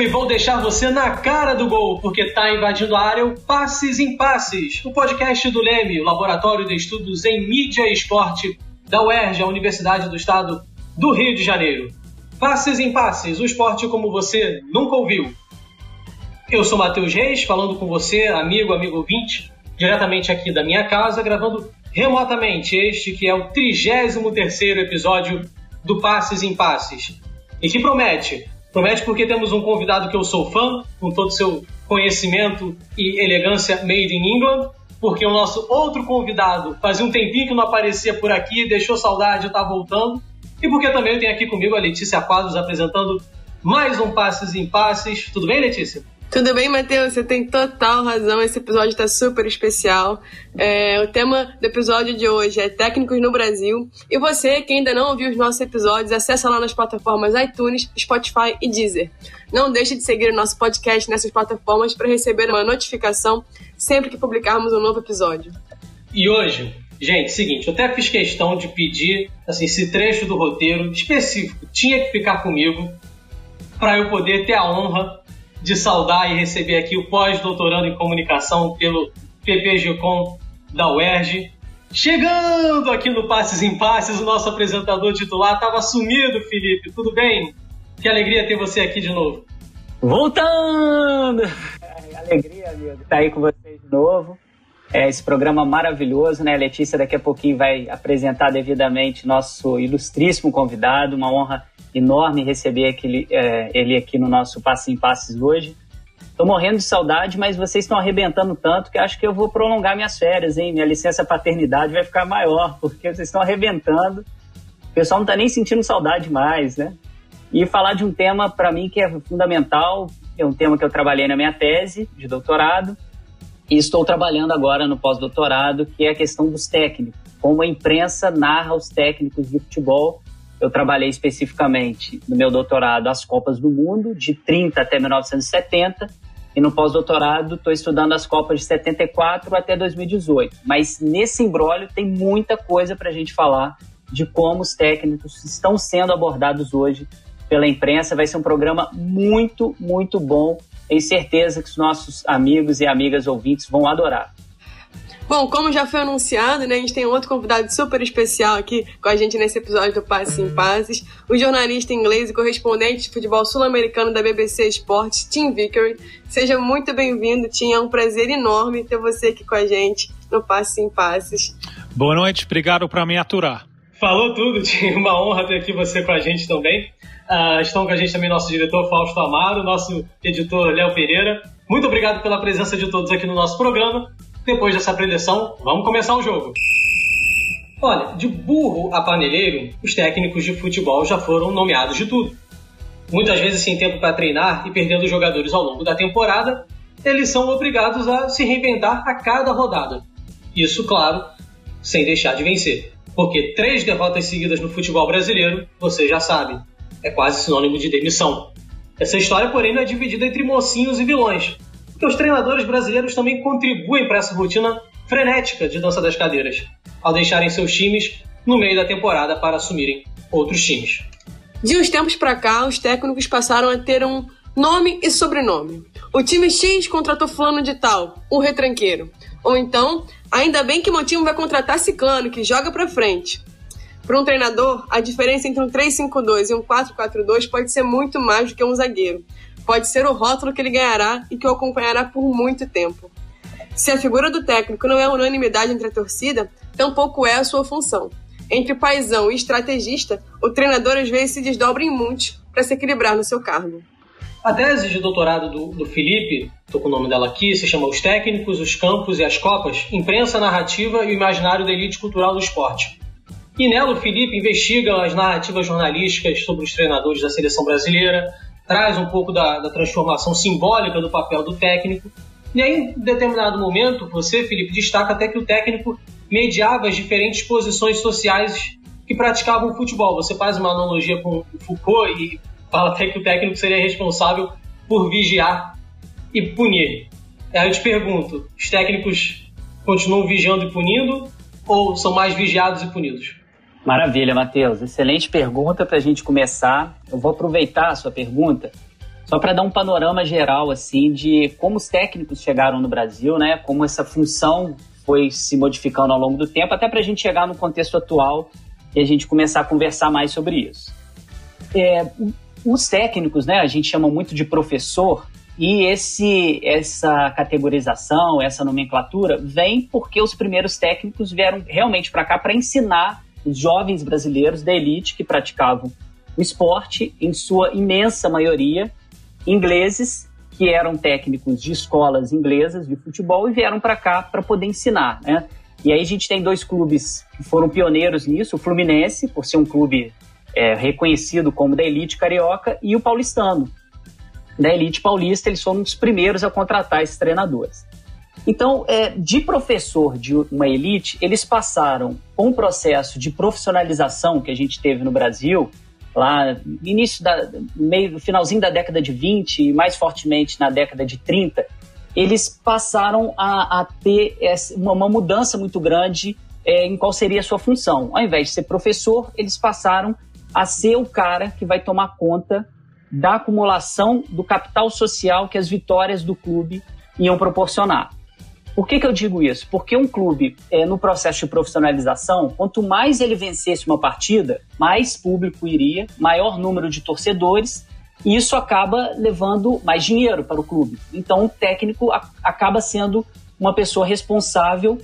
e vou deixar você na cara do gol, porque tá invadindo a área o Passes em Passes, o podcast do Leme, o Laboratório de Estudos em Mídia e Esporte da UERJ, a Universidade do Estado do Rio de Janeiro. Passes em Passes, o esporte como você nunca ouviu. Eu sou Matheus Reis, falando com você, amigo, amigo ouvinte, diretamente aqui da minha casa, gravando remotamente este que é o 33º episódio do Passes em Passes. E que promete Promete porque temos um convidado que eu sou fã, com todo o seu conhecimento e elegância made in England, porque o nosso outro convidado fazia um tempinho que não aparecia por aqui, deixou saudade, está voltando, e porque também eu tenho aqui comigo a Letícia Quadros apresentando mais um Passes em Passes. Tudo bem, Letícia? Tudo bem, Matheus? Você tem total razão. Esse episódio está super especial. É, o tema do episódio de hoje é Técnicos no Brasil. E você, que ainda não ouviu os nossos episódios, acessa lá nas plataformas iTunes, Spotify e Deezer. Não deixe de seguir o nosso podcast nessas plataformas para receber uma notificação sempre que publicarmos um novo episódio. E hoje, gente, seguinte, eu até fiz questão de pedir assim, esse trecho do roteiro específico tinha que ficar comigo para eu poder ter a honra de saudar e receber aqui o pós-doutorando em comunicação pelo PPGcom da UERJ. Chegando aqui no Passes em Passes, o nosso apresentador titular estava sumido, Felipe. Tudo bem? Que alegria ter você aqui de novo. Voltando! É, alegria, amigo, estar aí com vocês de novo. É esse programa maravilhoso, né? A Letícia daqui a pouquinho vai apresentar devidamente nosso ilustríssimo convidado. Uma honra enorme receber aquele, é, ele aqui no nosso Passo em Passes hoje. Estou morrendo de saudade, mas vocês estão arrebentando tanto que acho que eu vou prolongar minhas férias, hein? Minha licença paternidade vai ficar maior, porque vocês estão arrebentando. O pessoal não está nem sentindo saudade mais, né? E falar de um tema, para mim, que é fundamental, é um tema que eu trabalhei na minha tese de doutorado, e estou trabalhando agora no pós-doutorado, que é a questão dos técnicos. Como a imprensa narra os técnicos de futebol eu trabalhei especificamente no meu doutorado as Copas do Mundo, de 30 até 1970, e no pós-doutorado estou estudando as Copas de 74 até 2018. Mas nesse embrólio tem muita coisa para a gente falar de como os técnicos estão sendo abordados hoje pela imprensa. Vai ser um programa muito, muito bom. Tenho certeza que os nossos amigos e amigas ouvintes vão adorar. Bom, como já foi anunciado, né, a gente tem outro convidado super especial aqui com a gente nesse episódio do Passes em Passes, o jornalista inglês e correspondente de futebol sul-americano da BBC Esportes, Tim Vickery. Seja muito bem-vindo, Tim. É um prazer enorme ter você aqui com a gente no Passes em Passes. Boa noite, obrigado por me aturar. Falou tudo, Tim. Uma honra ter aqui você com a gente também. Uh, estão com a gente também nosso diretor Fausto Amaro, nosso editor Léo Pereira. Muito obrigado pela presença de todos aqui no nosso programa. Depois dessa preleção, vamos começar o jogo. Olha, de burro a paneleiro, os técnicos de futebol já foram nomeados de tudo. Muitas vezes sem tempo para treinar e perdendo jogadores ao longo da temporada, eles são obrigados a se reinventar a cada rodada. Isso, claro, sem deixar de vencer. Porque três derrotas seguidas no futebol brasileiro, você já sabe, é quase sinônimo de demissão. Essa história, porém, não é dividida entre mocinhos e vilões que os treinadores brasileiros também contribuem para essa rotina frenética de dança das cadeiras, ao deixarem seus times no meio da temporada para assumirem outros times. De uns tempos para cá, os técnicos passaram a ter um nome e sobrenome. O time X contratou fulano de tal, um retranqueiro. Ou então, ainda bem que meu time vai contratar ciclano, que joga para frente. Para um treinador, a diferença entre um 3-5-2 e um 4-4-2 pode ser muito mais do que um zagueiro pode ser o rótulo que ele ganhará e que o acompanhará por muito tempo. Se a figura do técnico não é unanimidade entre a torcida, tampouco é a sua função. Entre paisão e estrategista, o treinador às vezes se desdobra em muitos para se equilibrar no seu cargo. A tese de doutorado do, do Felipe, estou com o nome dela aqui, se chama Os Técnicos, os Campos e as Copas, Imprensa Narrativa e o Imaginário da Elite Cultural do Esporte. E nela o Felipe investiga as narrativas jornalísticas sobre os treinadores da seleção brasileira, traz um pouco da, da transformação simbólica do papel do técnico. E aí, em determinado momento, você, Felipe, destaca até que o técnico mediava as diferentes posições sociais que praticavam o futebol. Você faz uma analogia com o Foucault e fala até que o técnico seria responsável por vigiar e punir. Aí eu te pergunto, os técnicos continuam vigiando e punindo ou são mais vigiados e punidos? Maravilha, Matheus. Excelente pergunta para a gente começar. Eu vou aproveitar a sua pergunta só para dar um panorama geral assim de como os técnicos chegaram no Brasil, né? Como essa função foi se modificando ao longo do tempo, até para a gente chegar no contexto atual e a gente começar a conversar mais sobre isso. É, os técnicos, né? A gente chama muito de professor e esse, essa categorização, essa nomenclatura vem porque os primeiros técnicos vieram realmente para cá para ensinar os jovens brasileiros da elite que praticavam o esporte, em sua imensa maioria, ingleses que eram técnicos de escolas inglesas de futebol e vieram para cá para poder ensinar, né? E aí a gente tem dois clubes que foram pioneiros nisso, o Fluminense, por ser um clube é, reconhecido como da elite carioca, e o paulistano. Da elite paulista, eles foram os primeiros a contratar esses treinadores. Então, é, de professor de uma elite, eles passaram um processo de profissionalização que a gente teve no Brasil, lá início da meio finalzinho da década de 20 e mais fortemente na década de 30, eles passaram a, a ter uma, uma, mudança muito grande é, em qual seria a sua função. Ao invés de ser professor, eles passaram a ser o cara que vai tomar conta da acumulação do capital social que as vitórias do clube iam proporcionar. Por que, que eu digo isso? Porque um clube, é, no processo de profissionalização, quanto mais ele vencesse uma partida, mais público iria, maior número de torcedores, e isso acaba levando mais dinheiro para o clube. Então, o técnico a, acaba sendo uma pessoa responsável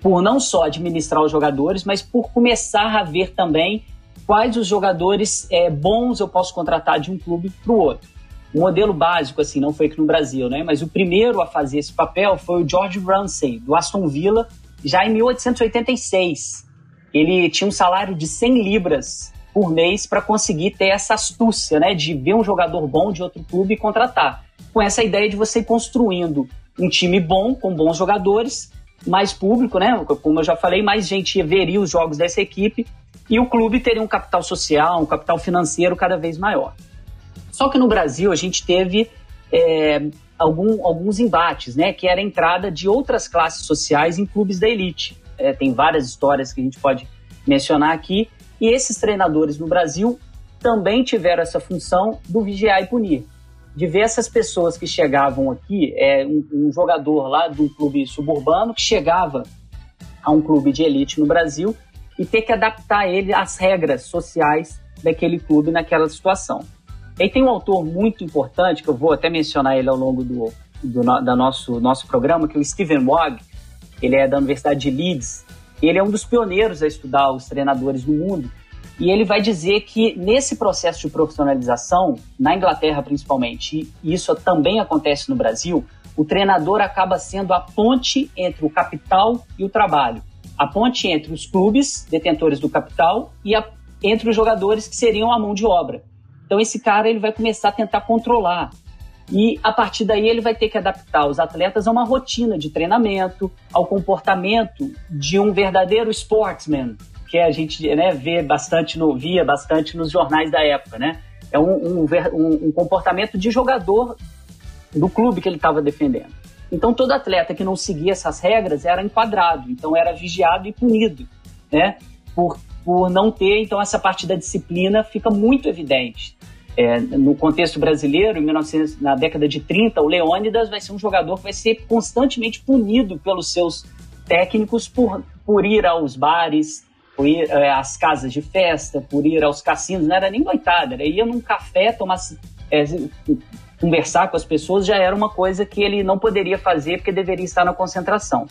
por não só administrar os jogadores, mas por começar a ver também quais os jogadores é, bons eu posso contratar de um clube para o outro o modelo básico, assim, não foi aqui no Brasil, né? Mas o primeiro a fazer esse papel foi o George Ramsay, do Aston Villa, já em 1886. Ele tinha um salário de 100 libras por mês para conseguir ter essa astúcia, né? De ver um jogador bom de outro clube e contratar. Com essa ideia de você ir construindo um time bom, com bons jogadores, mais público, né? Como eu já falei, mais gente veria os jogos dessa equipe e o clube teria um capital social, um capital financeiro cada vez maior. Só que no Brasil a gente teve é, algum, alguns embates, né? Que era a entrada de outras classes sociais em clubes da elite. É, tem várias histórias que a gente pode mencionar aqui. E esses treinadores no Brasil também tiveram essa função do vigiar e punir. De ver essas pessoas que chegavam aqui, é, um, um jogador lá de um clube suburbano que chegava a um clube de elite no Brasil e ter que adaptar ele às regras sociais daquele clube naquela situação. E tem um autor muito importante, que eu vou até mencionar ele ao longo do, do da nosso, nosso programa, que é o Stephen Wagg. Ele é da Universidade de Leeds. Ele é um dos pioneiros a estudar os treinadores no mundo. E ele vai dizer que nesse processo de profissionalização, na Inglaterra principalmente, e isso também acontece no Brasil, o treinador acaba sendo a ponte entre o capital e o trabalho. A ponte entre os clubes, detentores do capital, e a, entre os jogadores que seriam a mão de obra. Então esse cara ele vai começar a tentar controlar. E a partir daí ele vai ter que adaptar os atletas a uma rotina de treinamento, ao comportamento de um verdadeiro sportsman, que a gente né, vê bastante no, via bastante nos jornais da época, né? É um, um, um comportamento de jogador do clube que ele estava defendendo. Então todo atleta que não seguia essas regras era enquadrado, então era vigiado e punido, né? Por, por não ter, então essa parte da disciplina fica muito evidente. É, no contexto brasileiro, em 1900, na década de 30, o Leônidas vai ser um jogador que vai ser constantemente punido pelos seus técnicos por, por ir aos bares, por ir é, às casas de festa, por ir aos cassinos. Não era nem noitada, era ia num café, tomar, é, conversar com as pessoas, já era uma coisa que ele não poderia fazer porque deveria estar na concentração.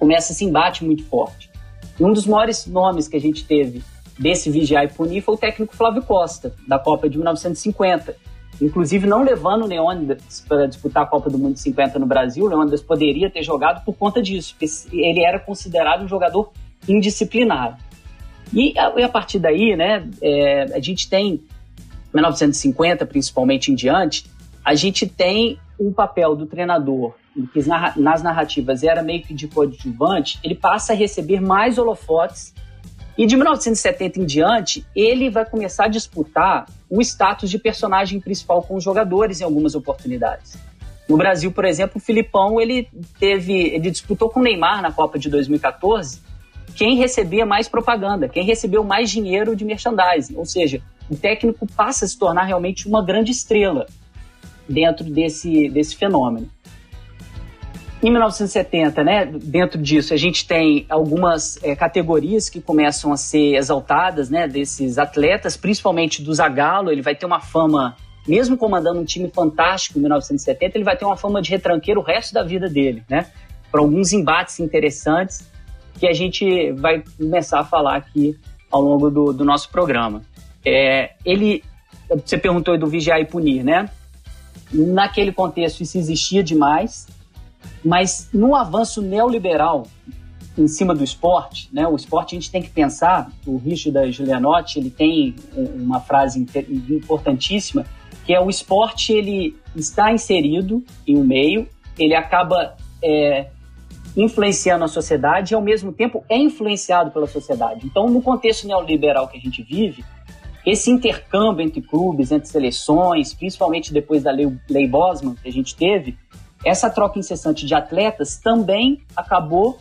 Começa esse embate muito forte. E um dos maiores nomes que a gente teve desse vigiar e punir foi o técnico Flávio Costa, da Copa de 1950. Inclusive, não levando o Leônidas para disputar a Copa do Mundo de 50 no Brasil, o Leônidas poderia ter jogado por conta disso, porque ele era considerado um jogador indisciplinado. E a, e a partir daí, né, é, a gente tem, 1950 principalmente em diante, a gente tem um papel do treinador que nas narrativas era meio que de coadjuvante, ele passa a receber mais holofotes e de 1970 em diante, ele vai começar a disputar o status de personagem principal com os jogadores em algumas oportunidades. No Brasil, por exemplo, o Filipão ele teve, ele disputou com o Neymar na Copa de 2014 quem recebia mais propaganda, quem recebeu mais dinheiro de merchandising. Ou seja, o técnico passa a se tornar realmente uma grande estrela dentro desse, desse fenômeno. Em 1970, né, dentro disso, a gente tem algumas é, categorias que começam a ser exaltadas, né, desses atletas, principalmente do Zagallo, ele vai ter uma fama, mesmo comandando um time fantástico em 1970, ele vai ter uma fama de retranqueiro o resto da vida dele, né, por alguns embates interessantes que a gente vai começar a falar aqui ao longo do, do nosso programa. É, ele, você perguntou do vigiar e punir, né? Naquele contexto isso existia demais, mas no avanço neoliberal em cima do esporte, né? O esporte a gente tem que pensar. O Richard da Giulianotti ele tem uma frase importantíssima que é o esporte ele está inserido em um meio, ele acaba é, influenciando a sociedade e ao mesmo tempo é influenciado pela sociedade. Então, no contexto neoliberal que a gente vive, esse intercâmbio entre clubes, entre seleções, principalmente depois da lei, lei Bosman que a gente teve, essa troca incessante de atletas também acabou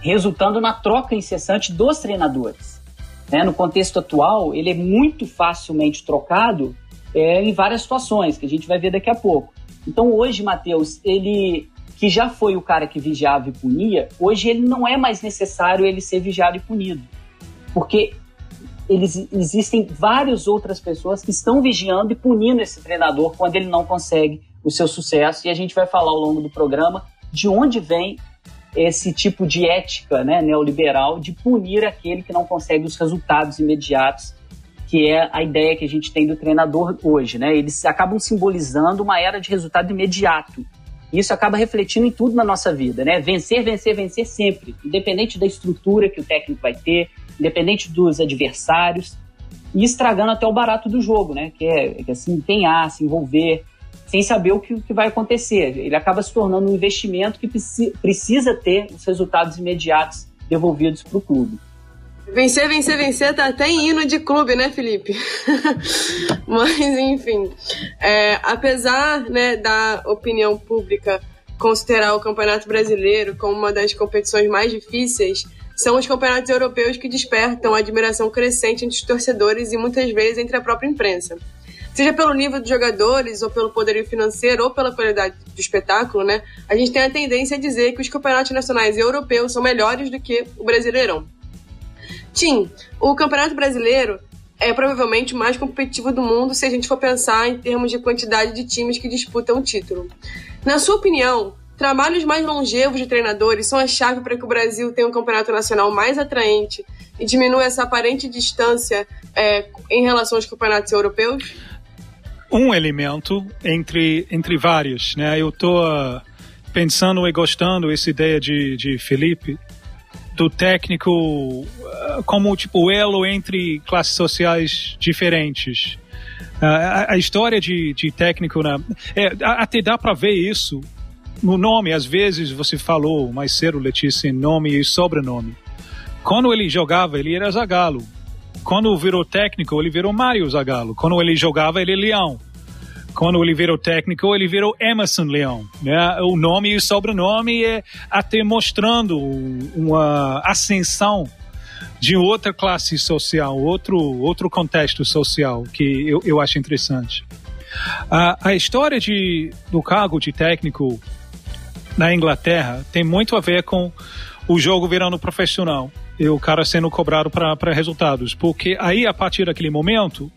resultando na troca incessante dos treinadores. Né? No contexto atual, ele é muito facilmente trocado é, em várias situações, que a gente vai ver daqui a pouco. Então, hoje, Matheus, ele que já foi o cara que vigiava e punia, hoje ele não é mais necessário ele ser vigiado e punido. Porque eles, existem várias outras pessoas que estão vigiando e punindo esse treinador quando ele não consegue o seu sucesso. E a gente vai falar ao longo do programa de onde vem esse tipo de ética né, neoliberal de punir aquele que não consegue os resultados imediatos, que é a ideia que a gente tem do treinador hoje. Né? Eles acabam simbolizando uma era de resultado imediato. E isso acaba refletindo em tudo na nossa vida, né? Vencer, vencer, vencer sempre, independente da estrutura que o técnico vai ter, independente dos adversários, e estragando até o barato do jogo, né? Que é, que é se empenhar, se envolver, sem saber o que, que vai acontecer. Ele acaba se tornando um investimento que precisa ter os resultados imediatos devolvidos para o clube. Vencer, vencer, vencer tá até em hino de clube, né, Felipe? Mas, enfim. É, apesar né, da opinião pública considerar o Campeonato Brasileiro como uma das competições mais difíceis, são os campeonatos europeus que despertam admiração crescente entre os torcedores e muitas vezes entre a própria imprensa seja pelo nível dos jogadores, ou pelo poderio financeiro, ou pela qualidade do espetáculo, né? A gente tem a tendência a dizer que os campeonatos nacionais e europeus são melhores do que o Brasileirão. Tim, o Campeonato Brasileiro é provavelmente o mais competitivo do mundo se a gente for pensar em termos de quantidade de times que disputam o título. Na sua opinião, trabalhos mais longevos de treinadores são a chave para que o Brasil tenha um campeonato nacional mais atraente e diminua essa aparente distância é, em relação aos campeonatos europeus? um elemento entre, entre vários. Né? Eu estou uh, pensando e gostando essa ideia de, de Felipe do técnico uh, como tipo elo entre classes sociais diferentes. Uh, a, a, história de, de técnico na, é, até dá para ver isso no nome. Às vezes você falou mais cedo, Letícia, nome e sobrenome. Quando ele jogava, ele era Zagallo quando virou técnico, ele virou Mário Zagallo. Quando ele jogava, ele é Leão. Quando ele virou técnico, ele virou Emerson Leão. Né? O nome e o sobrenome é até mostrando uma ascensão de outra classe social, outro, outro contexto social que eu, eu acho interessante. A, a história de, do cargo de técnico na Inglaterra tem muito a ver com o jogo virando profissional e o cara sendo cobrado para resultados. Porque aí, a partir daquele momento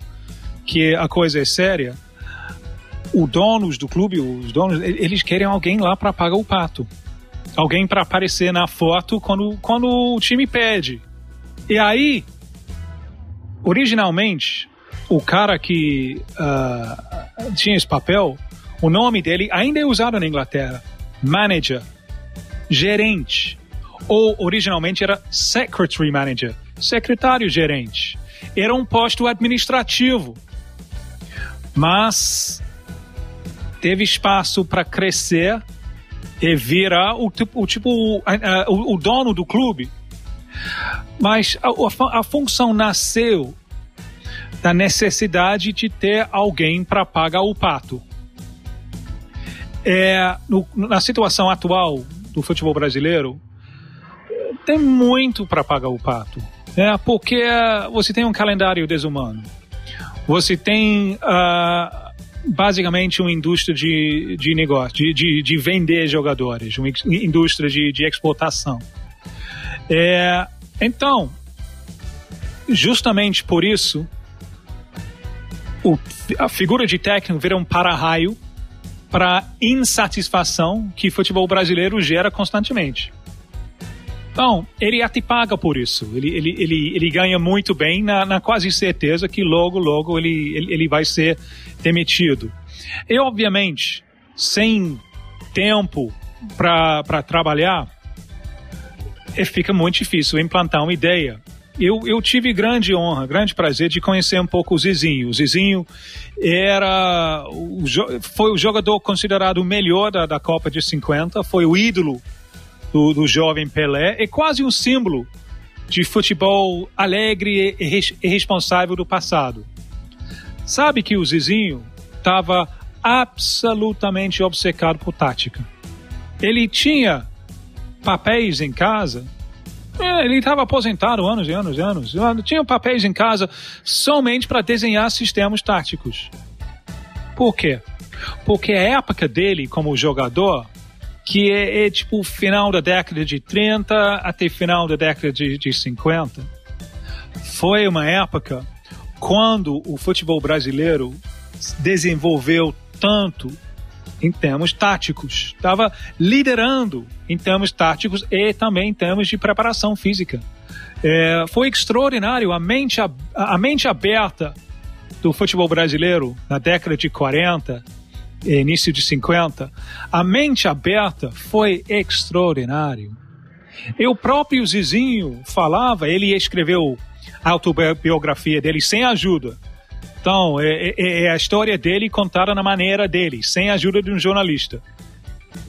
que a coisa é séria, os donos do clube, os donos, eles querem alguém lá para pagar o pato. Alguém para aparecer na foto quando, quando o time pede. E aí, originalmente, o cara que uh, tinha esse papel, o nome dele ainda é usado na Inglaterra: manager, gerente ou originalmente era secretary manager, secretário-gerente. Era um posto administrativo. Mas teve espaço para crescer e virar o tipo, o, tipo o, o dono do clube. Mas a, a, função nasceu da necessidade de ter alguém para pagar o pato. É, no, na situação atual do futebol brasileiro, tem muito para pagar o pato. É, porque você tem um calendário desumano. Você tem uh, basicamente uma indústria de, de negócio, de, de, de vender jogadores, uma indústria de, de exportação. É, então, justamente por isso, o, a figura de técnico vira um para-raio para insatisfação que futebol brasileiro gera constantemente. Então, ele até paga por isso. Ele, ele, ele, ele ganha muito bem, na, na quase certeza que logo, logo ele, ele, ele vai ser demitido. E, obviamente, sem tempo para trabalhar, é, fica muito difícil implantar uma ideia. Eu, eu tive grande honra, grande prazer de conhecer um pouco o Zizinho. O Zizinho era o, foi o jogador considerado o melhor da, da Copa de 50, foi o ídolo do, do jovem Pelé, é quase um símbolo de futebol alegre e, res, responsável do passado. Sabe que o Zizinho estava absolutamente obcecado por tática. Ele tinha papéis em casa. É, ele estava aposentado anos e anos e anos. Tinha papéis em casa somente para desenhar sistemas táticos. Por quê? Porque a época dele como jogador que é, é, tipo final da década de 30 até final da década de, de 50. Foi uma época quando o futebol brasileiro desenvolveu tanto em termos táticos, estava liderando em termos táticos e também em termos de preparação física. É, foi extraordinário a mente, a, a mente aberta do futebol brasileiro na década de 40 início de 50, a mente aberta foi extraordinário. E o próprio Zizinho falava, ele escreveu a autobiografia dele sem ajuda. Então, é, é, é, a história dele contada na maneira dele, sem a ajuda de um jornalista.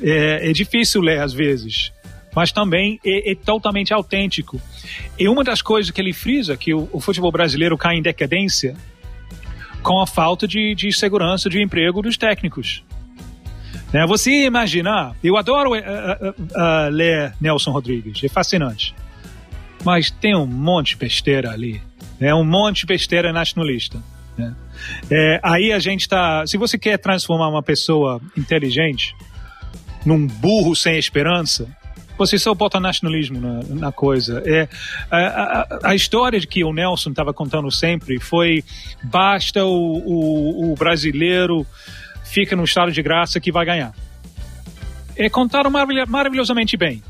É, é difícil ler às vezes, mas também é, é, totalmente autêntico. E uma das coisas que ele frisa, que o, o futebol brasileiro cai em decadência, com a falta de, de segurança de emprego dos técnicos. Né? Você imaginar, eu adoro uh, uh, uh, ler Nelson Rodrigues, é fascinante. Mas tem um monte de besteira ali, né? um monte de besteira nacionalista. Né? É, aí a gente está. Se você quer transformar uma pessoa inteligente num burro sem esperança, você só bota nacionalismo na, na coisa. É, a, a, a, história que o Nelson estava contando sempre foi basta o, o, o, brasileiro fica no estado de graça que vai ganhar. É contaram maravilhosamente bem,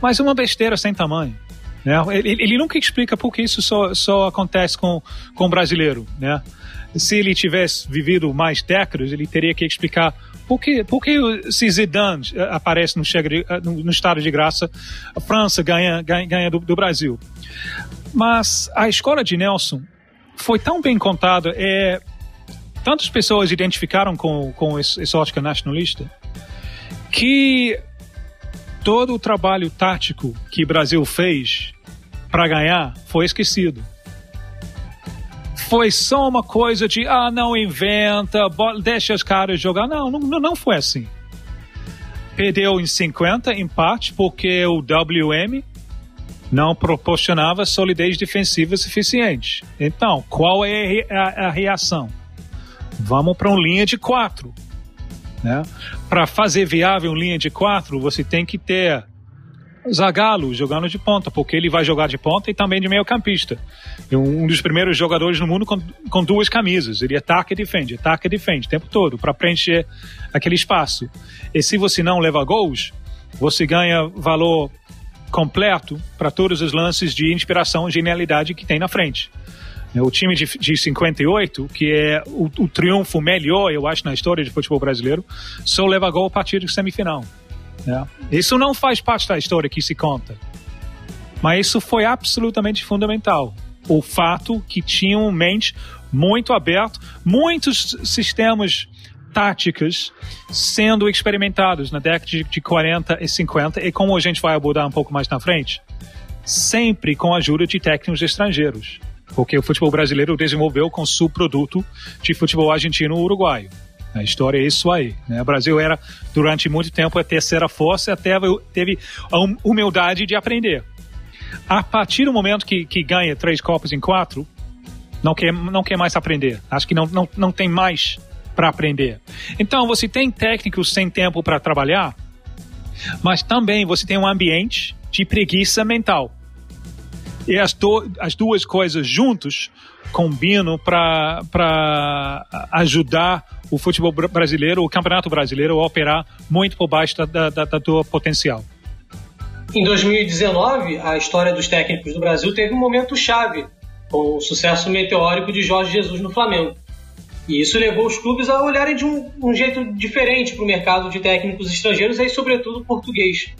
mas uma besteira sem tamanho. Né? Ele, ele, nunca explica por que isso só, só acontece com, com o brasileiro. Né? Se ele tivesse vivido mais décadas, ele teria que explicar por que, por que se Zidane eh, aparece no, eh, no, estado de graça, a França ganha, ganha, ganha do, do, Brasil? Mas a escola de Nelson foi tão bem contada, é, tantas pessoas identificaram com, com esse ótica nacionalista, que todo o trabalho tático que o Brasil fez para ganhar foi esquecido foi só uma coisa de, ah, não inventa, deixa os caras jogar. Não, não, não foi assim. Perdeu em 50 empate porque o WM não proporcionava solidez defensiva suficiente. Então, qual é a, a reação? Vamos para uma linha de quatro. Né? Para fazer viável uma linha de quatro, você tem que ter Zagallo jogando de ponta, porque ele vai jogar de ponta e também de meio campista. Um dos primeiros jogadores no mundo com, com duas camisas. Ele ataca e defende, ataca e defende o tempo todo, para preencher aquele espaço. E se você não leva gols, você ganha valor completo para todos os lances de inspiração e genialidade que tem na frente. O time de, de 58, que é o, o triunfo melhor, eu acho, na história de futebol brasileiro, só leva gol a partir de semifinal. Né? Isso não faz parte da história que se conta. Mas isso foi absolutamente fundamental. O fato que tinham mente muito aberto, muitos sistemas táticos sendo experimentados na década de 40 e 50 e como a gente vai abordar um pouco mais na frente, sempre com a ajuda de técnicos estrangeiros, porque o futebol brasileiro desenvolveu com subproduto de futebol argentino-uruguaio. A história é isso aí. Né? O Brasil era, durante muito tempo, a terceira força até teve a hum, humildade de aprender. a partir do momento que, que ganha três Copas em quatro, não quer, não quer mais aprender. Acho que não, não, não tem mais para aprender. Então, você tem técnicos sem tempo para trabalhar, mas também você tem um ambiente de preguiça mental. E as, as duas coisas juntos combinam para ajudar o futebol brasileiro, o campeonato brasileiro, a operar muito por baixo da, da, da tua potencial. Em 2019, a história dos técnicos do Brasil teve um momento chave, com o sucesso meteórico de Jorge Jesus no Flamengo. E isso levou os clubes a olharem de um, um jeito diferente para o mercado de técnicos estrangeiros e, sobretudo, português.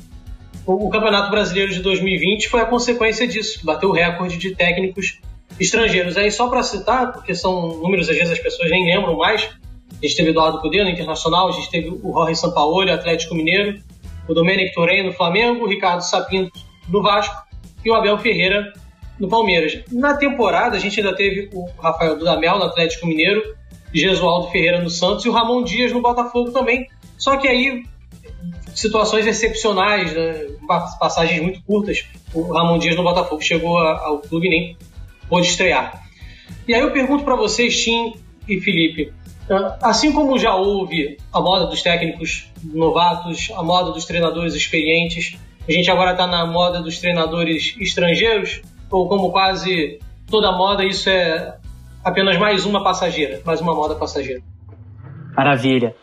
O, Campeonato Brasileiro de 2020 foi a consequência disso, bateu o recorde de técnicos estrangeiros. Aí, só para citar, porque são números, às vezes as pessoas nem lembram mais, a gente teve Eduardo Cudê no Internacional, a gente teve o Jorge Sampaoli, Atlético Mineiro, o Domenic Torren no Flamengo, o Ricardo Sapinto no Vasco e o Abel Ferreira no Palmeiras. Na temporada, a gente ainda teve o Rafael Dudamel no Atlético Mineiro, Gesualdo Ferreira no Santos e o Ramon Dias no Botafogo também. Só que aí, situações excepcionais, né? passagens muito curtas. O Ramon Dias no Botafogo chegou ao clube e nem pôde estrear. E aí eu pergunto para vocês, Tim e Felipe, Assim como já houve a moda dos técnicos novatos, a moda dos treinadores experientes, a gente agora está na moda dos treinadores estrangeiros, ou como quase toda moda, isso é apenas mais uma passageira, mais uma moda passageira. Maravilha.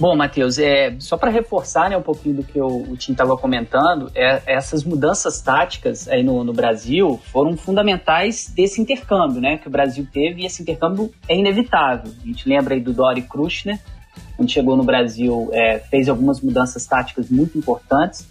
Bom, Matheus, é, só para reforçar né, um pouquinho do que o, Tim estava comentando, é, essas mudanças táticas aí no, no, Brasil foram fundamentais desse intercâmbio né, que o Brasil teve e esse intercâmbio é inevitável. A gente lembra aí do Dori Krushner, quando chegou no Brasil, é, fez algumas mudanças táticas muito importantes.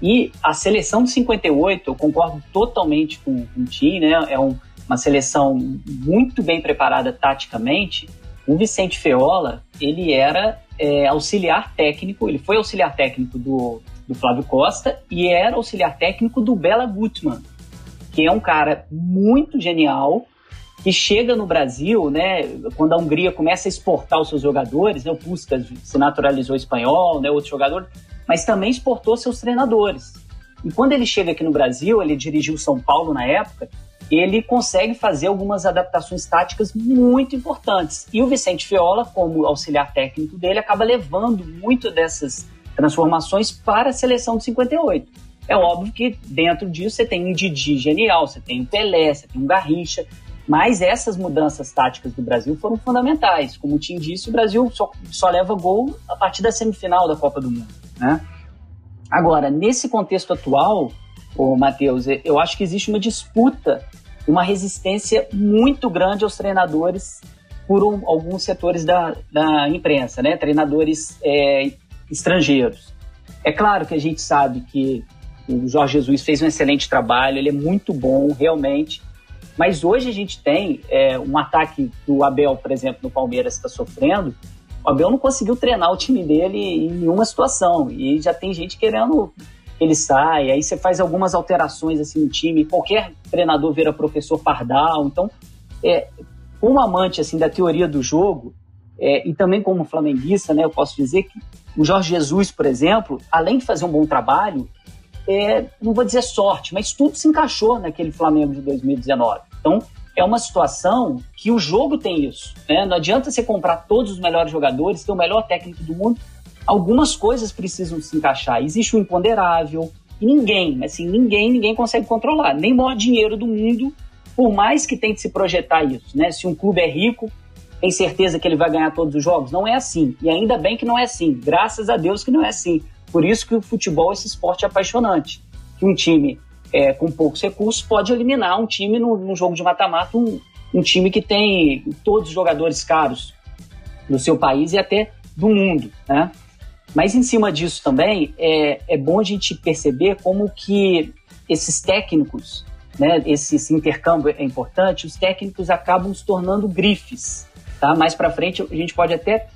E a seleção de 58, eu concordo totalmente com, com o Tim, né, é um, uma seleção muito bem preparada taticamente. O Vicente Feola, ele era é, auxiliar técnico, ele foi auxiliar técnico do, do Flávio Costa e era auxiliar técnico do Bela Gutmann, que é um cara muito genial, que chega no Brasil, né, quando a Hungria começa a exportar os seus jogadores, né, o Puskas se naturalizou espanhol, né, outro jogador, mas também exportou seus treinadores. E quando ele chega aqui no Brasil, ele dirigiu São Paulo na época, ele consegue fazer algumas adaptações táticas muito importantes. E o Vicente Fiola, como auxiliar técnico dele, acaba levando muito dessas transformações para a seleção de 58. É óbvio que dentro disso você tem um Didi genial, você tem um Pelé, você tem um Garrincha, mas essas mudanças táticas do Brasil foram fundamentais. Como o Tim disse, o Brasil só, só leva gol a partir da semifinal da Copa do Mundo. Né? Agora, nesse contexto atual, o Matheus, eu acho que existe uma disputa, uma resistência muito grande aos treinadores por um, alguns setores da, da imprensa, né? Treinadores é, estrangeiros. É claro que a gente sabe que o Jorge Jesus fez um excelente trabalho, ele é muito bom, realmente. Mas hoje a gente tem é, um ataque do Abel, por exemplo, no Palmeiras está sofrendo. O Abel não conseguiu treinar o time dele em nenhuma situação e já tem gente querendo ele sai, aí você faz algumas alterações assim no time, qualquer treinador vira professor pardal, então é, como amante assim da teoria do jogo é, e também como flamenguista, né, eu posso dizer que o Jorge Jesus, por exemplo, além de fazer um bom trabalho, é, não vou dizer sorte, mas tudo se encaixou naquele Flamengo de 2019. Então é uma situação que o jogo tem isso, né? Não adianta você comprar todos os melhores jogadores, ter o melhor técnico do mundo algumas coisas precisam se encaixar. Existe o imponderável, e ninguém, assim, ninguém, ninguém consegue controlar. Nem o maior dinheiro do mundo, por mais que tente se projetar isso, né? Se um clube é rico, tem certeza que ele vai ganhar todos os jogos? Não é assim. E ainda bem que não é assim. Graças a Deus que não é assim. Por isso que o futebol, esse esporte é apaixonante. Que um time é, com poucos recursos pode eliminar um time num, num jogo de mata-mata, um, um time que tem todos os jogadores caros do seu país e até do mundo, né? Mas em cima disso também é, é bom a gente perceber como que esses técnicos, né, esse, esse intercâmbio é importante, os técnicos acabam se tornando grifes. Tá? Mais para frente a gente pode até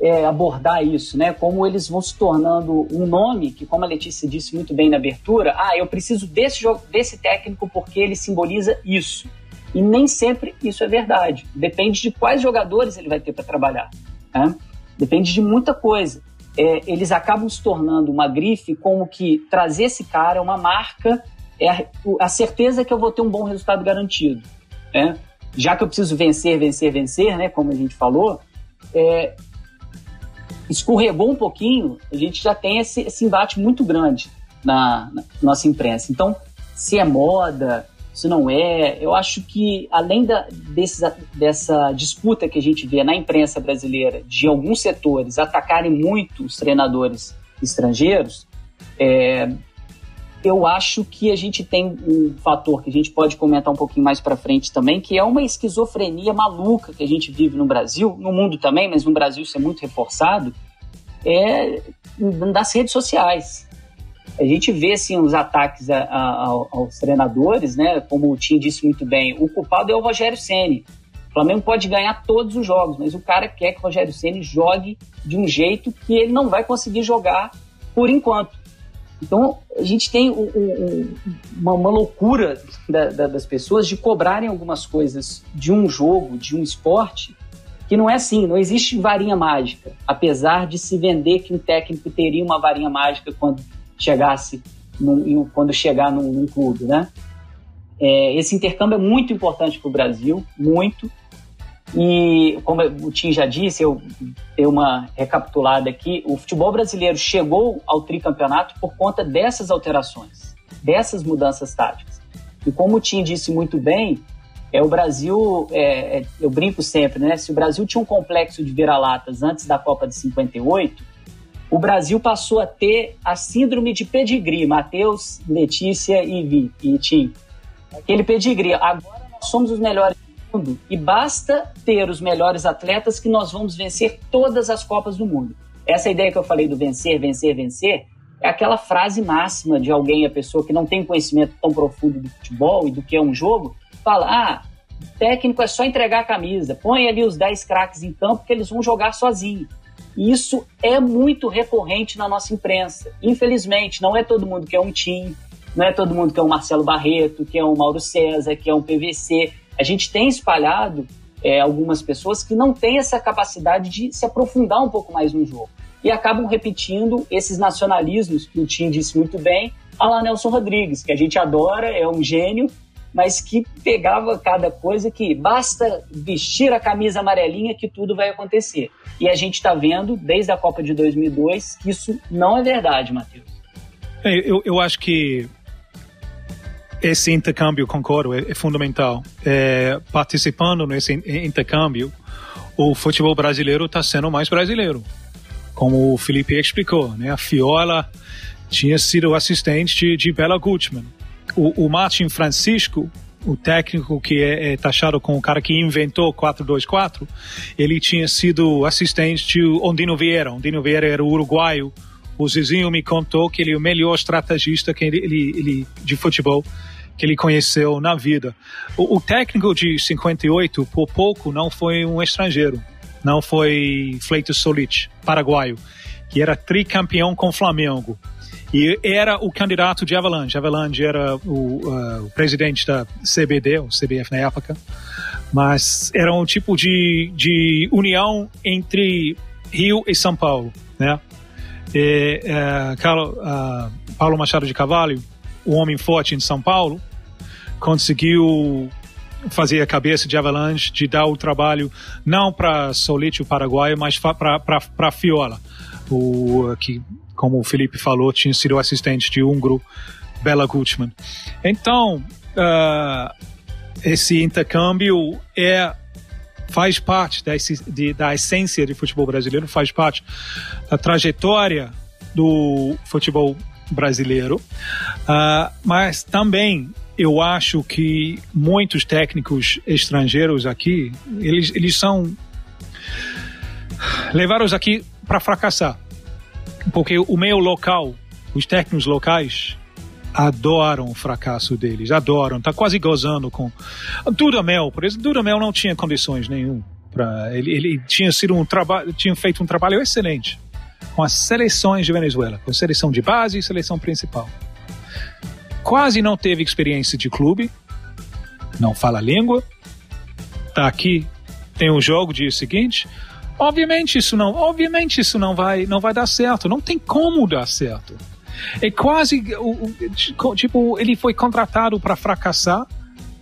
é, abordar isso, né? Como eles vão se tornando um nome que, como a Letícia disse muito bem na abertura, ah, eu preciso desse jogo, desse técnico porque ele simboliza isso. E nem sempre isso é verdade. Depende de quais jogadores ele vai ter para trabalhar. Né? Depende de muita coisa é, eles acabam se tornando uma grife como que trazer esse cara uma marca é a, a, certeza que eu vou ter um bom resultado garantido. Né? Já que eu preciso vencer, vencer, vencer, né, como a gente falou, é, escorregou um pouquinho, a gente já tem esse, esse embate muito grande na, na, nossa imprensa. Então, se é moda, se não é, eu acho que além da, desses, dessa disputa que a gente vê na imprensa brasileira de alguns setores atacarem muito os treinadores estrangeiros, é, eu acho que a gente tem um fator que a gente pode comentar um pouquinho mais para frente também, que é uma esquizofrenia maluca que a gente vive no Brasil, no mundo também, mas no Brasil isso é muito reforçado, é das redes sociais. A gente vê assim os ataques a, a, aos treinadores, né? Como o Tim disse muito bem, o culpado é o Rogério Ceni. O Flamengo pode ganhar todos os jogos, mas o cara quer que o Rogério Ceni jogue de um jeito que ele não vai conseguir jogar por enquanto. Então, a gente tem um, um, uma, uma, loucura da, da, das pessoas de cobrarem algumas coisas de um jogo, de um esporte, que não é assim, não existe varinha mágica. Apesar de se vender que um técnico teria uma varinha mágica quando chegasse, num, quando chegar num, num clube, né? É, esse intercâmbio é muito importante para o Brasil, muito. E, como o Tim já disse, eu dei uma recapitulada aqui, o futebol brasileiro chegou ao tricampeonato por conta dessas alterações, dessas mudanças táticas. E como o Tim disse muito bem, é o Brasil, é, é, eu brinco sempre, né? Se o Brasil tinha um complexo de vira-latas antes da Copa de 58, o Brasil passou a ter a síndrome de pedigree, Matheus, Letícia e Vi, e Tim. Aquele pedigree. Agora nós somos os melhores mundo e basta ter os melhores atletas que nós vamos vencer todas as Copas do Mundo. Essa ideia que eu falei do vencer, vencer, vencer, é aquela frase máxima de alguém, a pessoa que não tem conhecimento tão profundo do futebol e do que é um jogo, fala: ah, técnico é só entregar a camisa, põe ali os 10 craques em campo que eles vão jogar sozinho. E isso é muito recorrente na nossa imprensa. Infelizmente, não é todo mundo que é um time, não é todo mundo que é um Marcelo Barreto, que é um Mauro César, que é um PVC a gente tem espalhado é, algumas pessoas que não têm essa capacidade de se aprofundar um pouco mais no jogo. E acabam repetindo esses nacionalismos que o Tim disse muito bem, a lá Nelson Rodrigues, que a gente adora, é um gênio, mas que pegava cada coisa que basta vestir a camisa amarelinha que tudo vai acontecer. E a gente está vendo, desde a Copa de 2002, que isso não é verdade, Matheus. É, eu, eu acho que esse intercâmbio, concordo, é, é fundamental. É, participando nesse intercâmbio, o futebol brasileiro está sendo mais brasileiro. Como o Felipe explicou, né? a Fiola tinha sido assistente de, de Bela Gutmann. O, o Martin Francisco, o técnico que é, é, taxado como o cara que inventou 4-2-4, ele tinha sido assistente de Ondino Vieira. Ondino Vieira era uruguaio. O Zizinho me contou que ele é o melhor estrategista que ele, ele, ele de futebol que ele conheceu na vida. O, o, técnico de 58, por pouco, não foi um estrangeiro. Não foi Fleito Solit, paraguaio, que era tricampeão com Flamengo. E era o candidato de Avalanche. Avalanche era o, uh, o presidente da CBD, o CBF na época. Mas era um tipo de, de união entre Rio e São Paulo, né? E, uh, Carlos, uh, Paulo Machado de Carvalho o homem forte em São Paulo, conseguiu fazer a cabeça de Avalanche de dar o trabalho não para Solite, o paraguaio, mas para Fiola, o, que, como o Felipe falou, tinha sido assistente de húngaro Bela Gutmann. Então, uh, esse intercâmbio é faz parte da, de, da essência do futebol brasileiro, faz parte da trajetória do futebol brasileiro, uh, mas também eu acho que muitos técnicos estrangeiros aqui, eles, eles são levados aqui para fracassar, porque o meio local, os técnicos locais adoram o fracasso deles, adoram, tá quase gozando com Dudamel, por exemplo, Dudamel não tinha condições nenhum para ele, ele tinha sido um trabalho, tinha feito um trabalho excelente com as seleções de Venezuela, com a seleção de base e seleção principal. Quase não teve experiência de clube, não fala língua, tá aqui, tem um jogo dia seguinte. Obviamente isso não, obviamente isso não vai, não vai dar certo, não tem como dar certo. É quase, tipo, ele foi contratado para fracassar,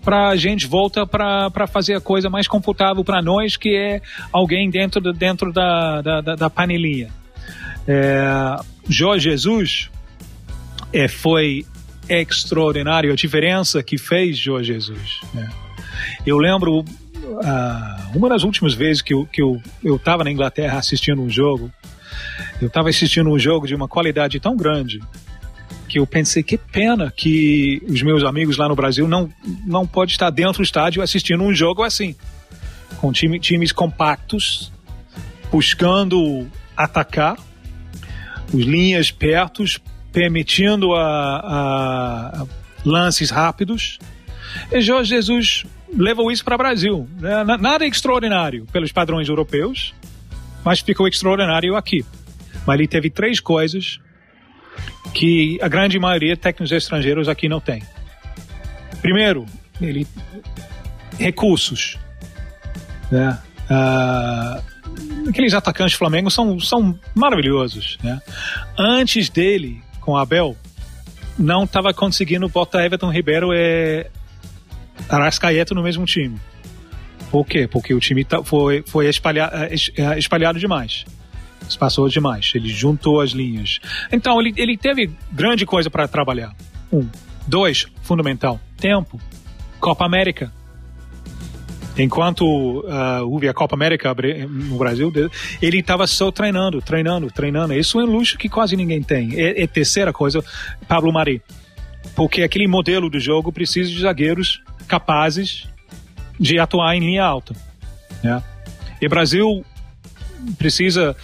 para a gente volta para fazer a coisa mais confortável para nós, que é alguém dentro, de, dentro da, da, da panelinha. É, Jorge Jesus é, foi extraordinário a diferença que fez Jorge Jesus. Né? Eu lembro uh, uma das últimas vezes que eu que eu eu estava na Inglaterra assistindo um jogo, eu estava assistindo um jogo de uma qualidade tão grande que eu pensei que pena que os meus amigos lá no Brasil não não pode estar dentro do estádio assistindo um jogo assim, com time, times compactos buscando atacar, os linhas pertos permitindo a, a lances rápidos. E Jorge Jesus levou isso para o Brasil. Né? Nada extraordinário pelos padrões europeus, mas ficou extraordinário aqui. Mas ele teve três coisas que a grande maioria técnicos estrangeiros aqui não tem. Primeiro, ele recursos. Né? Uh, aqueles atacantes Flamengo são, são maravilhosos. Né? Antes dele, com Abel, não estava conseguindo botar Everton Ribeiro e Arrascaeta no mesmo time. Por quê? Porque o time tá, foi, foi espalhado, é, é, espalhado demais. Espaçou demais. Ele juntou as linhas. Então, ele, ele teve grande coisa para trabalhar. Um. Dois, fundamental, tempo. Copa América. Enquanto uh, houve a Copa América no Brasil, ele estava só treinando, treinando, treinando. Isso é um luxo que quase ninguém tem. E, e terceira coisa, Pablo Mari. Porque aquele modelo do jogo precisa de zagueiros capazes de atuar em linha alta. Né? E o Brasil precisa,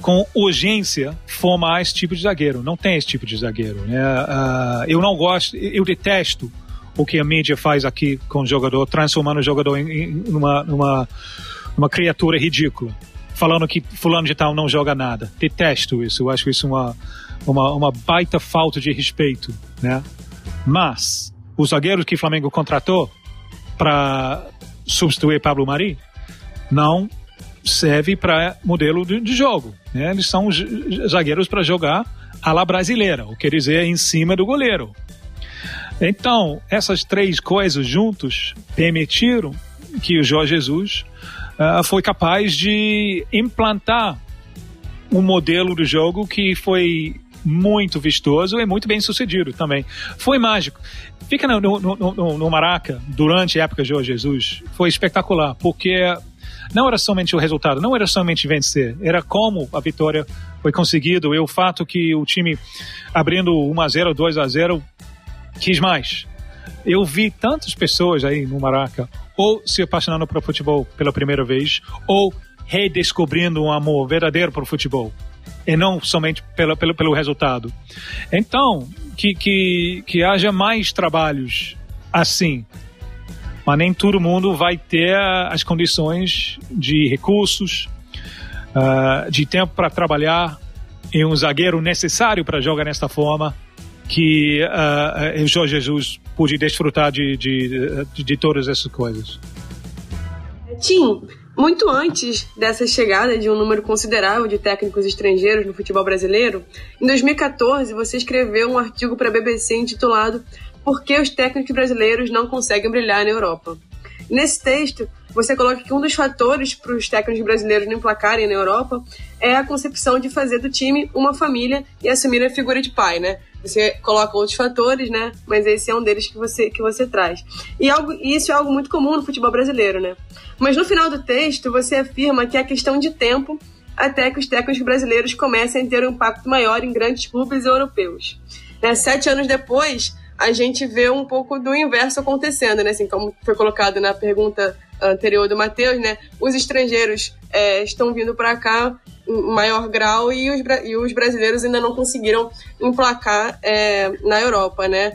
com urgência, formar esse tipo de zagueiro. Não tem esse tipo de zagueiro. Né? Uh, eu não gosto, eu detesto o que a mídia faz aqui com o jogador, transformando o jogador em, em numa criatura ridícula. Falando que fulano de tal não joga nada. Detesto isso. Eu acho isso uma, uma, uma baita falta de respeito. Né? Mas, os zagueiros que o Flamengo contratou para substituir Pablo Mari não serve para modelo de, de, jogo. Né? Eles são zagueiros para jogar à la brasileira, o que dizer em cima do goleiro. Então, essas três coisas juntos permitiram que o Jorge Jesus uh, foi capaz de implantar um modelo de jogo que foi muito vistoso e muito bem sucedido também. Foi mágico. Fica no, no, no, no Maraca, durante a época de Jesus, foi espetacular, porque não era somente o resultado, não era somente vencer, era como a vitória foi conseguida e o fato que o time abrindo 1 a 0, 2 a 0 quis mais. Eu vi tantas pessoas aí no Maraca ou se apaixonando pelo futebol pela primeira vez ou redescobrindo um amor verdadeiro para o futebol e não somente pelo, pelo, pelo resultado. Então, que, que, que haja mais trabalhos assim. Mas nem todo mundo vai ter as condições de recursos, uh, de tempo para trabalhar e um zagueiro necessário para jogar nesta forma que uh, o Jorge Jesus pôde desfrutar de, de, de, de todas essas coisas. Tim, muito antes dessa chegada de um número considerável de técnicos estrangeiros no futebol brasileiro, em 2014 você escreveu um artigo para a BBC intitulado Por que os técnicos brasileiros não conseguem brilhar na Europa? Nesse texto, você coloca que um dos fatores para os técnicos brasileiros não emplacarem na Europa é a concepção de fazer do time uma família e assumir a figura de pai, né? Você coloca outros fatores, né? Mas esse é um deles que você, que você traz. E algo, isso é algo muito comum no futebol brasileiro, né? Mas no final do texto, você afirma que é questão de tempo até que os técnicos brasileiros comecem a ter um impacto maior em grandes clubes europeus. Né? Sete anos depois, a gente vê um pouco do inverso acontecendo, né? Assim, como foi colocado na pergunta anterior do Matheus, né? Os estrangeiros é, estão vindo para cá em maior grau e os, e os brasileiros ainda não conseguiram emplacar é, na Europa, né?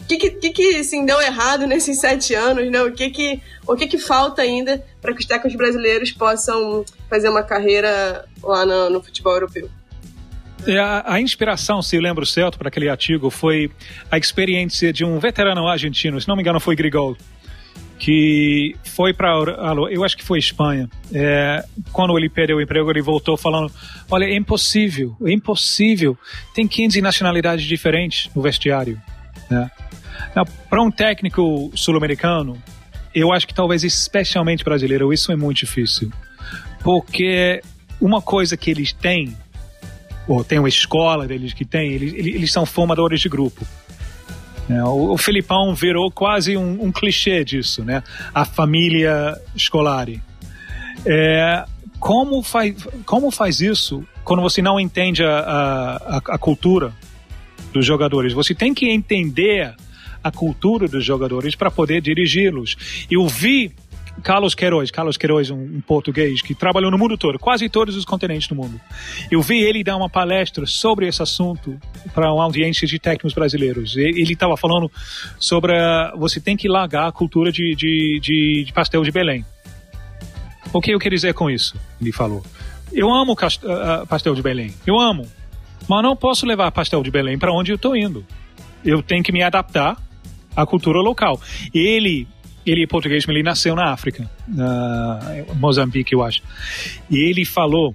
O que, que, que assim, deu errado nesses sete anos, né? O que que, o que, que falta ainda para que os técnicos brasileiros possam fazer uma carreira lá no, no futebol europeu? É, a, a, inspiração, se eu lembro certo, para aquele artigo foi a experiência de um veterano argentino, se não me engano foi Grigol, que foi para eu acho que foi Espanha é, quando ele perdeu o emprego ele voltou falando olha é impossível é impossível tem 15 nacionalidades diferentes no vestiário né? para um técnico sul-americano eu acho que talvez especialmente brasileiro isso é muito difícil porque uma coisa que eles têm ou tem uma escola deles que tem eles, eles são formadores de grupo é, o, Filipão virou quase um, um, clichê disso, né? A família escolar. É, como, faz, como faz isso quando você não entende a, a, a cultura dos jogadores? Você tem que entender a cultura dos jogadores para poder dirigi-los. Eu vi Carlos Queiroz, Carlos Queiroz, um, um, português que trabalhou no mundo todo, quase todos os continentes do mundo. Eu vi ele dar uma palestra sobre esse assunto para uma audiência de técnicos brasileiros. Ele estava falando sobre a, você tem que largar a cultura de, de, de, de, pastel de Belém. O que eu quero dizer com isso? Ele falou. Eu amo uh, pastel de Belém, eu amo, mas não posso levar pastel de Belém para onde eu estou indo. Eu tenho que me adaptar à cultura local. Ele ele é português, mas ele nasceu na África, na Moçambique, eu acho. E ele falou: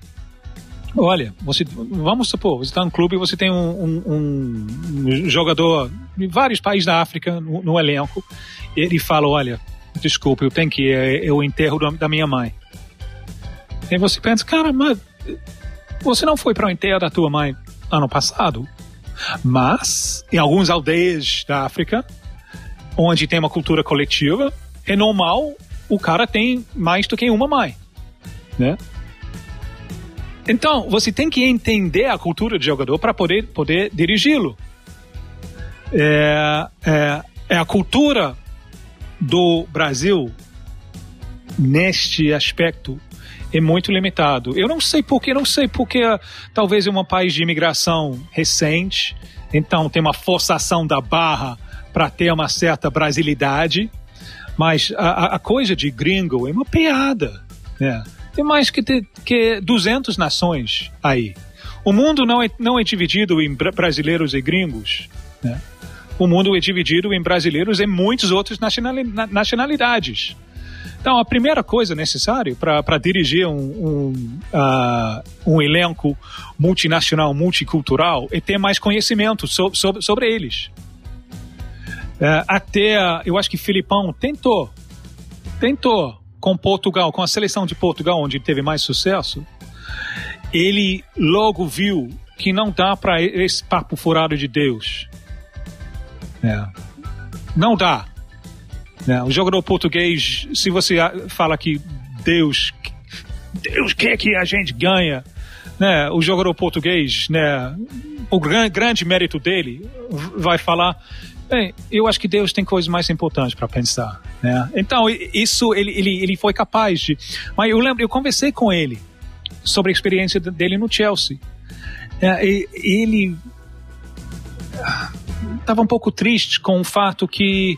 Olha, você, vamos supor, você está no clube e você tem um, um, um, jogador de vários países da África no, no, elenco. Ele fala: Olha, desculpe, eu tenho que ir, é, é o enterro da minha mãe. E você pensa: Cara, mas você não foi para o enterro da tua mãe ano passado? Mas, em algumas aldeias da África, onde tem uma cultura coletiva, é normal o cara tem mais do que uma mãe, né? Então, você tem que entender a cultura do jogador para poder, poder dirigi-lo. É, é, é a cultura do Brasil neste aspecto é muito limitado. Eu não sei porquê, não sei porque talvez é um país de imigração recente, então tem uma forçação da barra para ter uma certa brasilidade, mas a, a, coisa de gringo é uma piada. Né? Tem mais que, ter, que 200 nações aí. O mundo não é, não é dividido em brasileiros e gringos. Né? O mundo é dividido em brasileiros e muitas outras nacionalidades. Então, a primeira coisa necessária para dirigir um, um, uh, um, elenco multinacional, multicultural, é ter mais conhecimento so, sobre, sobre eles. É, até, eu acho que Filipão tentou, tentou com Portugal, com a seleção de Portugal, onde teve mais sucesso. Ele logo viu que não dá para esse papo furado de Deus. É. Não dá. É. O jogador português, se você fala que Deus, Deus quer que a gente ganha, né? O jogador português, né? O grande mérito dele vai falar Bem, eu acho que Deus tem coisas mais importantes para pensar, né? Então, isso ele, ele, ele foi capaz de... Mas eu lembro, eu conversei com ele sobre a experiência dele no Chelsea. É, e, ele estava um pouco triste com o fato que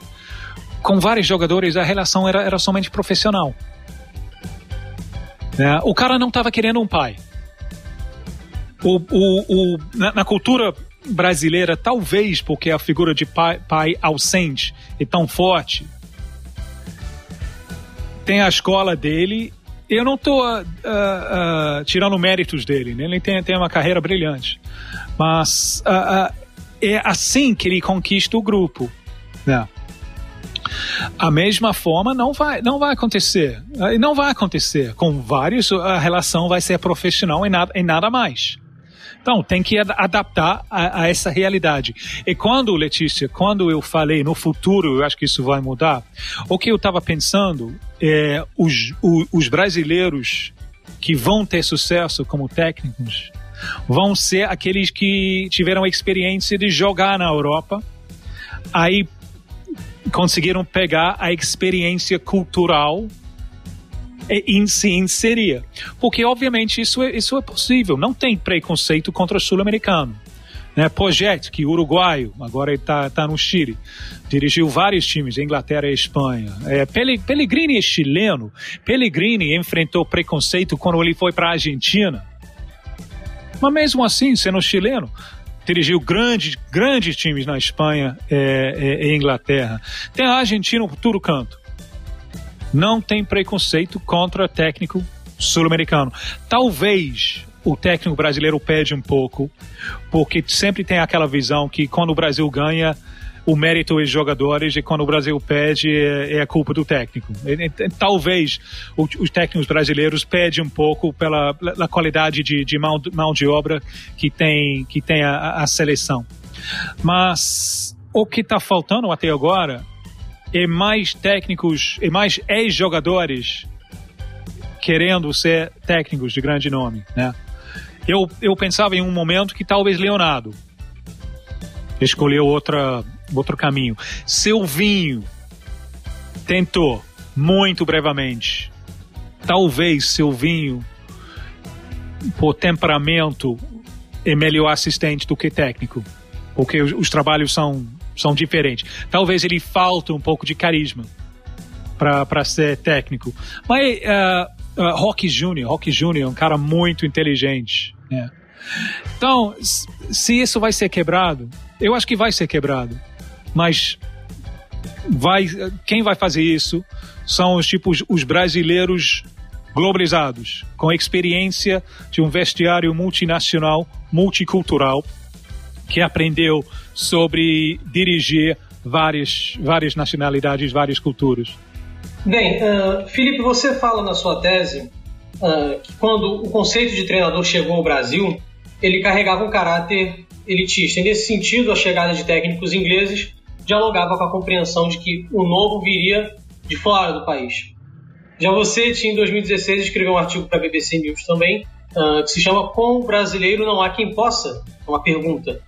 com vários jogadores a relação era, era somente profissional. É, o cara não estava querendo um pai. O, o, o, na, na, cultura brasileira, talvez porque a figura de pai, pai ausente é tão forte. Tem a escola dele. Eu não estou uh, uh, tirando méritos dele, né? ele tem, tem uma carreira brilhante. Mas uh, é assim que ele conquista o grupo. Né? A mesma forma não vai, não vai acontecer. Não vai acontecer. Com vários, a relação vai ser profissional e nada, e nada mais. Então, tem que adaptar a, a, essa realidade. E quando, Letícia, quando eu falei no futuro, eu acho que isso vai mudar, o que eu estava pensando é os, os, os brasileiros que vão ter sucesso como técnicos vão ser aqueles que tiveram a experiência de jogar na Europa, aí conseguiram pegar a experiência cultural se inserir. Porque, obviamente, isso é, isso é possível. Não tem preconceito contra o sul-americano. Né? Pojet, que uruguaio, agora ele está tá no Chile, dirigiu vários times, Inglaterra e Espanha. É, Pellegrini é chileno. Pellegrini enfrentou preconceito quando ele foi para a Argentina. Mas mesmo assim, sendo chileno, dirigiu grandes, grandes times na Espanha é, é, e Inglaterra. Tem a Argentina por todo canto. Não tem preconceito contra técnico sul-americano. Talvez o técnico brasileiro pede um pouco, porque sempre tem aquela visão que quando o Brasil ganha, o mérito é dos jogadores e quando o Brasil pede é, é a culpa do técnico. Talvez os técnicos brasileiros pedem um pouco pela, pela qualidade de, de mão, mão, de obra que tem, que tem a, a seleção. Mas o que está faltando até agora é mais técnicos, e mais ex-jogadores querendo ser técnicos de grande nome, né? Eu, eu pensava em um momento que talvez Leonardo escolheu outra, outro caminho. Silvinho tentou muito brevemente. Talvez Silvinho, por temperamento, é melhor assistente do que técnico, porque os, os trabalhos são, são diferentes. Talvez ele falte um pouco de carisma para ser técnico. Mas uh, uh, Rock Jr., Rock Jr. é um cara muito inteligente. Né? Então, se isso vai ser quebrado, eu acho que vai ser quebrado. Mas vai, quem vai fazer isso são os tipos os brasileiros globalizados, com experiência de um vestiário multinacional, multicultural, que aprendeu sobre dirigir várias, várias nacionalidades, várias culturas. Bem, uh, Felipe, você fala na sua tese uh, que quando o conceito de treinador chegou ao Brasil, ele carregava um caráter elitista. E nesse sentido, a chegada de técnicos ingleses dialogava com a compreensão de que o novo viria de fora do país. Já você, em 2016, escreveu um artigo para a BBC News também, uh, que se chama Com o brasileiro não há quem possa? É uma pergunta.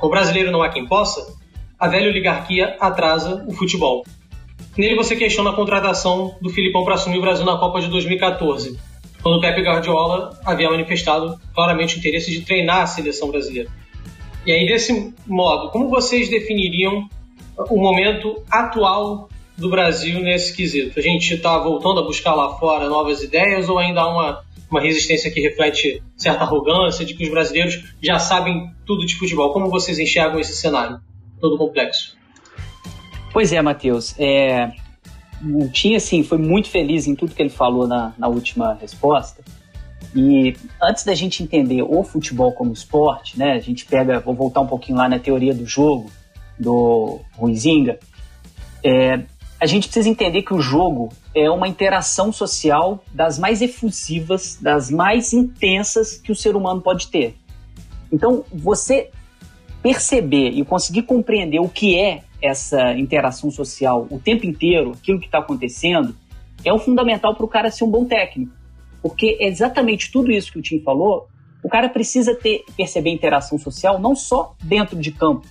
Com o brasileiro não há quem possa? A velha oligarquia atrasa o futebol. Nele você questiona a contratação do Filipão para assumir o Brasil na Copa de 2014, quando o Pepe Guardiola havia manifestado claramente o interesse de treinar a seleção brasileira. E aí, desse modo, como vocês definiriam o momento atual do Brasil nesse quesito? A gente está voltando a buscar lá fora novas ideias ou ainda há uma, uma resistência que reflete certa arrogância de que os brasileiros já sabem tudo de futebol? Como vocês enxergam esse cenário todo complexo? Pois é, Matheus. É, o Tim, assim, foi muito feliz em tudo que ele falou na, na última resposta. E antes da gente entender o futebol como esporte, né, a gente pega, vou voltar um pouquinho lá na teoria do jogo do Ruizinga, é, a gente precisa entender que o jogo é uma interação social das mais efusivas, das mais intensas que o ser humano pode ter. Então, você perceber e conseguir compreender o que é essa interação social o tempo inteiro, aquilo que está acontecendo, é o fundamental para o cara ser um bom técnico. Porque é exatamente tudo isso que o Tim falou, o cara precisa ter perceber interação social não só dentro de campo,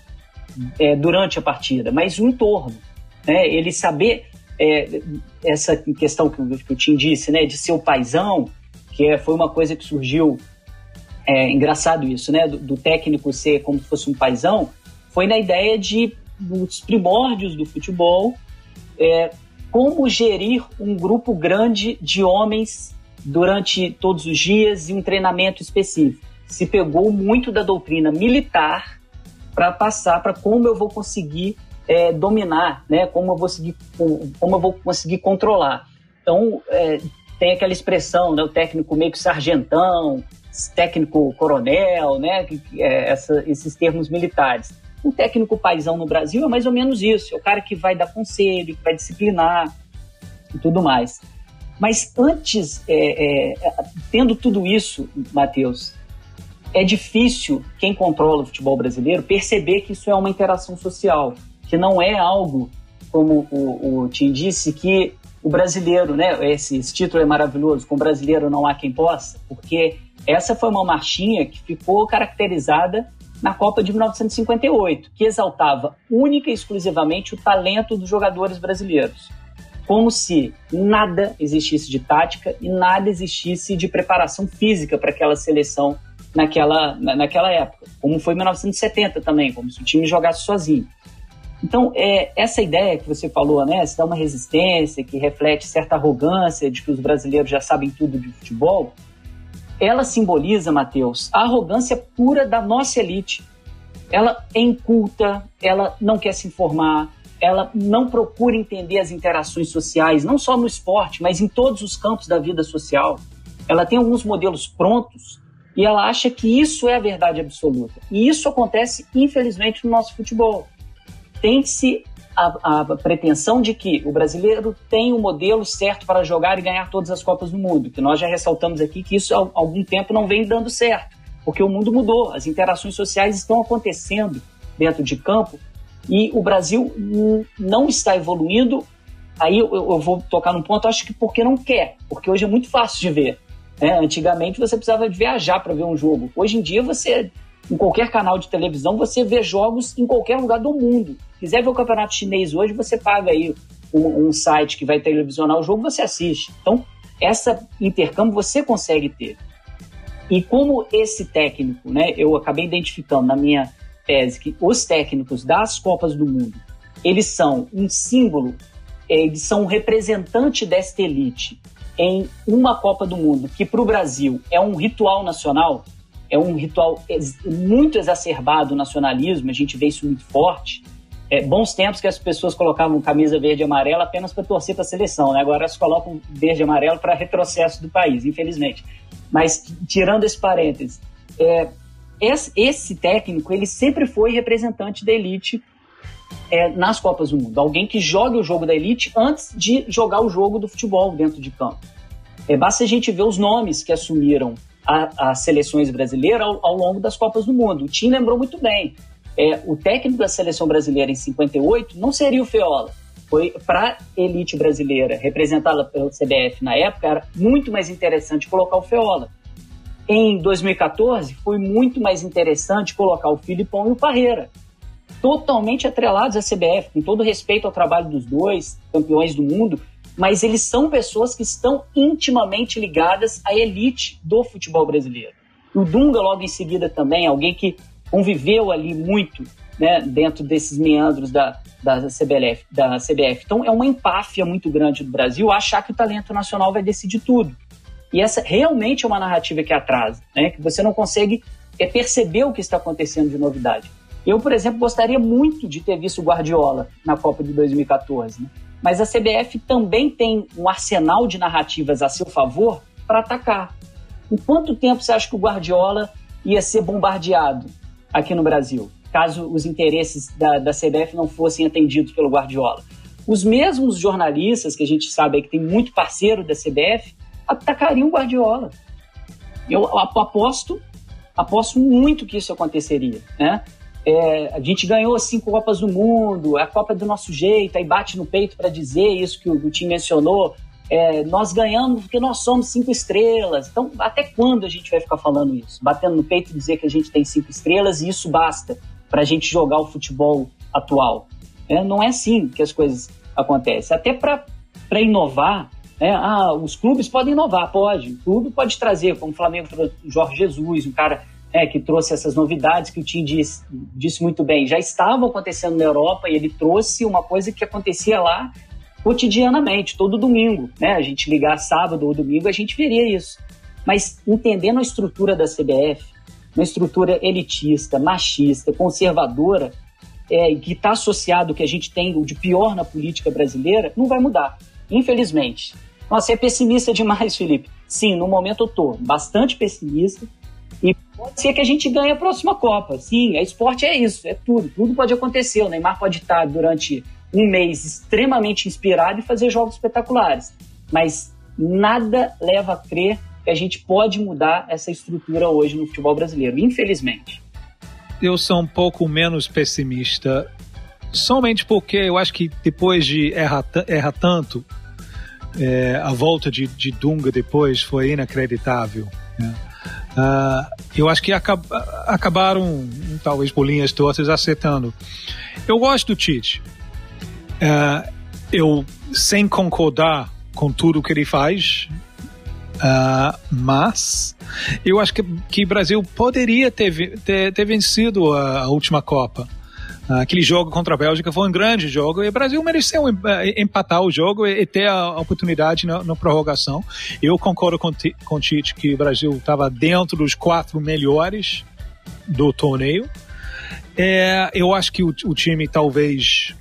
é, durante a partida, mas o entorno. Né? Ele saber é, essa questão que, que o Tim disse, né, de ser o paizão, que é, foi uma coisa que surgiu, é engraçado isso, né, do, do técnico ser como se fosse um paizão, foi na ideia de dos primórdios do futebol, é, como gerir um grupo grande de homens durante todos os dias e um treinamento específico. Se pegou muito da doutrina militar para passar para como eu vou conseguir é, dominar, né? Como eu vou conseguir, como eu vou conseguir controlar. Então é, tem aquela expressão, né? O técnico meio que sargentão, técnico coronel, né? É, essa, esses termos militares. O técnico paisão no Brasil é mais ou menos isso. É o cara que vai dar conselho, que vai disciplinar e tudo mais. Mas antes, é, é, tendo tudo isso, Matheus, é difícil quem controla o futebol brasileiro perceber que isso é uma interação social, que não é algo, como o, o Tim disse, que o brasileiro, né? Esse, esse título é maravilhoso, com o brasileiro não há quem possa, porque essa foi uma marchinha que ficou caracterizada na Copa de 1958, que exaltava única e exclusivamente o talento dos jogadores brasileiros como se nada existisse de tática e nada existisse de preparação física para aquela seleção naquela, naquela época, como foi em 1970 também, como se o time jogasse sozinho. Então, é, essa ideia que você falou, né, se dá uma resistência, que reflete certa arrogância de que os brasileiros já sabem tudo de futebol, ela simboliza, Matheus, a arrogância pura da nossa elite. Ela é inculta, ela não quer se informar, ela não procura entender as interações sociais, não só no esporte, mas em todos os campos da vida social. Ela tem alguns modelos prontos e ela acha que isso é a verdade absoluta. E isso acontece, infelizmente, no nosso futebol. Tem-se a, a, pretensão de que o brasileiro tem o um modelo certo para jogar e ganhar todas as Copas do Mundo, que nós já ressaltamos aqui que isso há algum tempo não vem dando certo, porque o mundo mudou, as interações sociais estão acontecendo dentro de campo e o Brasil não está evoluindo. Aí eu, eu vou tocar num ponto, acho que porque não quer, porque hoje é muito fácil de ver. Né? Antigamente você precisava viajar para ver um jogo. Hoje em dia você, em qualquer canal de televisão, você vê jogos em qualquer lugar do mundo. Quiser ver o campeonato chinês hoje, você paga aí um, um site que vai televisionar o jogo, você assiste. Então, essa intercâmbio você consegue ter. E como esse técnico, né, eu acabei identificando na minha tese que os técnicos das Copas do Mundo, eles são um símbolo, eles são um representante desta elite em uma Copa do Mundo, que para o Brasil é um ritual nacional, é um ritual muito exacerbado o nacionalismo, a gente vê isso muito forte. É, bons tempos que as pessoas colocavam camisa verde e amarela apenas para torcer para a seleção, né? agora elas colocam verde e amarelo para retrocesso do país, infelizmente. Mas tirando esse parênteses, é, esse, esse, técnico ele sempre foi representante da elite é, nas Copas do Mundo. Alguém que jogue o jogo da elite antes de jogar o jogo do futebol dentro de campo. É, basta a gente ver os nomes que assumiram as seleções brasileiras ao, ao, longo das Copas do Mundo. O Tim lembrou muito bem. É, o técnico da seleção brasileira em 58 não seria o Feola. Foi para a elite brasileira, representada pelo CBF na época, era muito mais interessante colocar o Feola. Em 2014, foi muito mais interessante colocar o Filipão e o Parreira totalmente atrelados à CBF, com todo respeito ao trabalho dos dois, campeões do mundo, mas eles são pessoas que estão intimamente ligadas à elite do futebol brasileiro. O Dunga, logo em seguida, também, alguém que conviveu ali muito né, dentro desses meandros da, da, CBF, da CBF. Então, é uma empáfia muito grande do Brasil achar que o talento nacional vai decidir tudo. E essa realmente é uma narrativa que atrasa, né, que você não consegue é, perceber o que está acontecendo de novidade. Eu, por exemplo, gostaria muito de ter visto o Guardiola na Copa de 2014, né? Mas a CBF também tem um arsenal de narrativas a seu favor para atacar. Em quanto tempo você acha que o Guardiola ia ser bombardeado aqui no Brasil, caso os interesses da, da CBF não fossem atendidos pelo Guardiola? Os mesmos jornalistas que a gente sabe que tem muito parceiro da CBF atacariam o Guardiola. Eu aposto, aposto muito que isso aconteceria, né? É, a gente ganhou cinco Copas do Mundo, é a Copa do nosso jeito, aí bate no peito para dizer isso que o, o time mencionou. É, nós ganhamos porque nós somos cinco estrelas. Então, até quando a gente vai ficar falando isso? Batendo no peito e dizer que a gente tem cinco estrelas e isso basta para a gente jogar o futebol atual. É, não é assim que as coisas acontecem. Até para inovar, é, ah, os clubes podem inovar, pode. O clube pode trazer, como o Flamengo trouxe Jorge Jesus, um cara é, que trouxe essas novidades que o Tim disse, disse muito bem, já estavam acontecendo na Europa e ele trouxe uma coisa que acontecia lá cotidianamente, todo domingo. Né? A gente ligar sábado ou domingo, a gente veria isso. Mas entendendo a estrutura da CBF, uma estrutura elitista, machista, conservadora, é, que está associado ao que a gente tem de pior na política brasileira, não vai mudar, infelizmente. Nossa, é pessimista demais, Felipe. Sim, no momento eu estou bastante pessimista, e pode ser que a gente ganhe a próxima Copa. Sim, a esporte é isso, é tudo. Tudo pode acontecer. O Neymar pode estar durante um mês extremamente inspirado e fazer jogos espetaculares. Mas nada leva a crer que a gente pode mudar essa estrutura hoje no futebol brasileiro, infelizmente. Eu sou um pouco menos pessimista, somente porque eu acho que depois de errar, errar tanto, é, a volta de, de Dunga depois foi inacreditável. Né? Uh, eu acho que acab acabaram, talvez por linhas tortas, acertando. Eu gosto do Tite. Uh, eu, sem concordar com tudo que ele faz, uh, mas eu acho que, o Brasil poderia ter, ter, ter vencido a, a última Copa. Aquele jogo contra a Bélgica foi um grande jogo e o Brasil mereceu eh, empatar o jogo e ter a oportunidade na, na prorrogação. Eu concordo com, com o Tite que o Brasil estava dentro dos quatro melhores do torneio. É, eu acho que o, o time talvez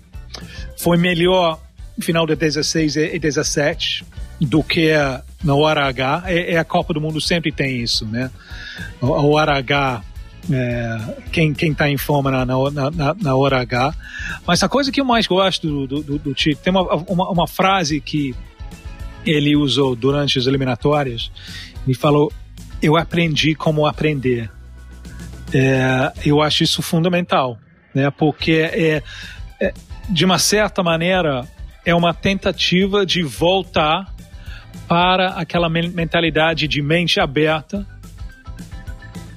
foi melhor no final de 16 e 17 do que na hora H. É, é, a Copa do Mundo sempre tem isso, né? A hora H, é, quem está em forma na, na, na, na, hora H. Mas a coisa que eu mais gosto do, do, do tem uma, uma, uma frase que ele usou durante as eliminatórias, ele falou, eu aprendi como aprender. É, eu acho isso fundamental, né? Porque é, é, de uma certa maneira é uma tentativa de voltar para aquela mentalidade de mente aberta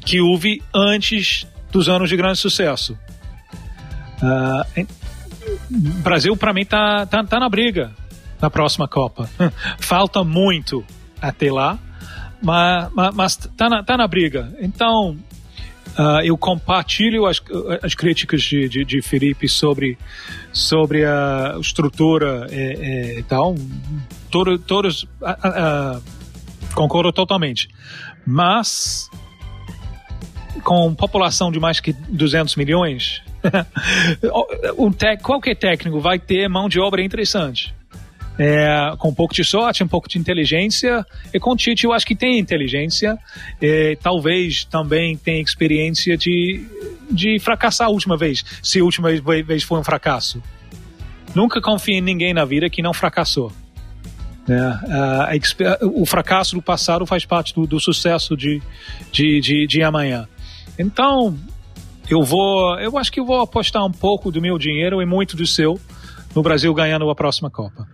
que houve antes dos anos de grande sucesso. Uh, Brasil, para mim, tá, tá, tá na briga na próxima Copa. Falta muito até lá, mas, mas, mas tá, na, tá na briga. Então, Uh, eu compartilho as, as críticas de, de, de, Felipe sobre, sobre a estrutura e, e tal. Todo, todos uh, uh, concordo totalmente. Mas, com população de mais que 200 milhões, um qualquer técnico vai ter mão de obra interessante é, com um pouco de sorte, um pouco de inteligência. E com o Tite eu acho que tem inteligência, é, talvez também tem experiência de, de fracassar a última vez, se a última vez foi um fracasso. Nunca confie em ninguém na vida que não fracassou. É, o fracasso do passado faz parte do, do sucesso de, de, de, de amanhã. Então, eu vou, eu acho que eu vou apostar um pouco do meu dinheiro e muito do seu no Brasil ganhando a próxima Copa.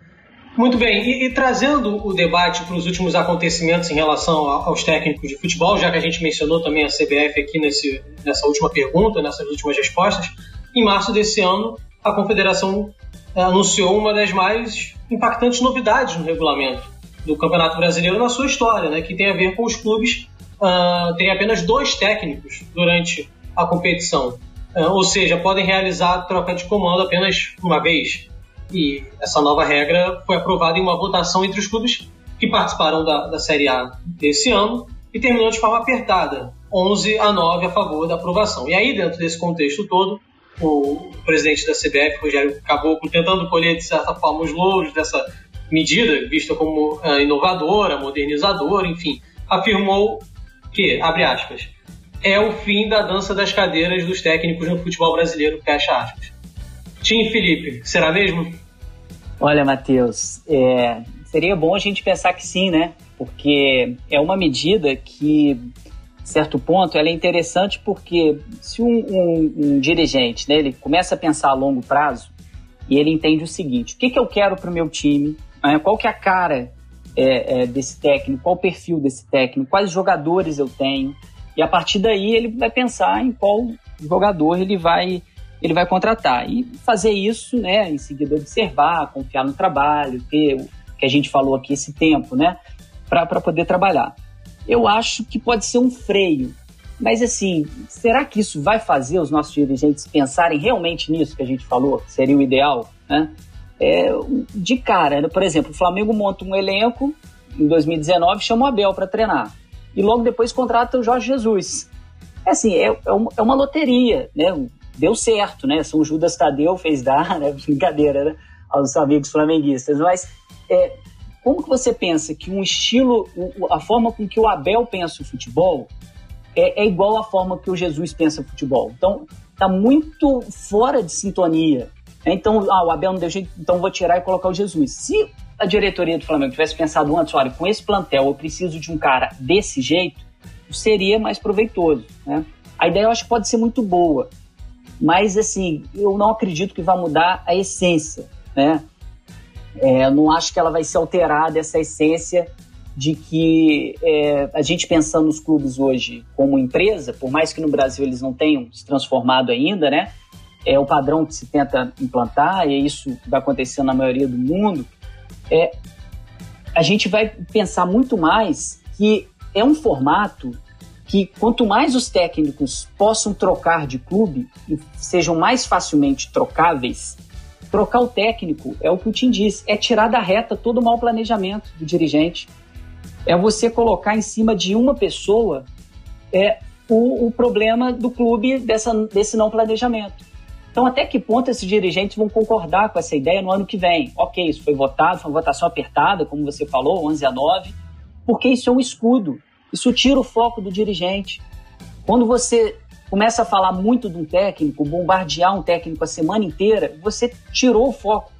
Muito bem, e, e trazendo o debate para os últimos acontecimentos em relação aos técnicos de futebol, já que a gente mencionou também a CBF aqui nesse, nessa última pergunta, nessas últimas respostas, em março desse ano a Confederação é, anunciou uma das mais impactantes novidades no regulamento do Campeonato Brasileiro na sua história, né, que tem a ver com os clubes uh, terem apenas dois técnicos durante a competição, uh, ou seja, podem realizar a troca de comando apenas uma vez. E essa nova regra foi aprovada em uma votação entre os clubes que participaram da, da Série A desse ano e terminou de forma apertada, 11 a 9 a favor da aprovação. E aí, dentro desse contexto todo, o presidente da CBF, Rogério Caboclo, tentando colher, de certa forma, os louros dessa medida, vista como uh, inovadora, modernizadora, enfim, afirmou que, abre aspas, é o fim da dança das cadeiras dos técnicos no futebol brasileiro, fecha aspas. Tim Felipe, será mesmo? Olha, Matheus, é, seria bom a gente pensar que sim, né? Porque é uma medida que, certo ponto, ela é interessante porque se um, um, um dirigente, né, ele começa a pensar a longo prazo e ele entende o seguinte, o que, que eu quero para o meu time, né, qual que é a cara é, é, desse técnico, qual o perfil desse técnico, quais jogadores eu tenho, e a partir daí ele vai pensar em qual jogador ele vai ele vai contratar. E fazer isso, né, em seguida observar, confiar no trabalho, ter o que a gente falou aqui, esse tempo, né, para poder trabalhar. Eu acho que pode ser um freio. Mas assim, será que isso vai fazer os nossos dirigentes pensarem realmente nisso que a gente falou? Que seria o ideal, né? É, de cara, né? por exemplo, o Flamengo monta um elenco em 2019, chama o Abel para treinar. E logo depois contrata o Jorge Jesus. É assim, é, é, uma, é loteria, né? deu certo, né? São Judas Tadeu fez dar, né? Brincadeira, né? Aos amigos flamenguistas. Mas é, como que você pensa que um estilo, a forma com que o Abel pensa o futebol é, é igual à forma que o Jesus pensa o futebol? Então, tá muito fora de sintonia. Né? Então, ah, o Abel não deu jeito, então vou tirar e colocar o Jesus. Se a diretoria do Flamengo tivesse pensado antes, olha, com esse plantel eu preciso de um cara desse jeito, seria mais proveitoso, né? A ideia eu acho que pode ser muito boa, mas, assim, eu não acredito que vai mudar a essência, né? É, não acho que ela vai ser alterada, essa essência de que é, a gente pensando nos clubes hoje como empresa, por mais que no Brasil eles não tenham se transformado ainda, né? É o padrão que se tenta implantar, e é isso que vai acontecer na maioria do mundo. É, a gente vai pensar muito mais que é um formato que quanto mais os técnicos possam trocar de clube e sejam mais facilmente trocáveis, trocar o técnico é o que o Tim diz, é tirar da reta todo o mau planejamento do dirigente. É você colocar em cima de uma pessoa é, o, o problema do clube dessa, desse não planejamento. Então, até que ponto esses dirigentes vão concordar com essa ideia no ano que vem? Ok, isso foi votado, foi uma votação apertada, como você falou, 11 a 9, porque isso é um escudo. Isso tira o foco do dirigente. Quando você começa a falar muito de um técnico, bombardear um técnico a semana inteira, você tirou o foco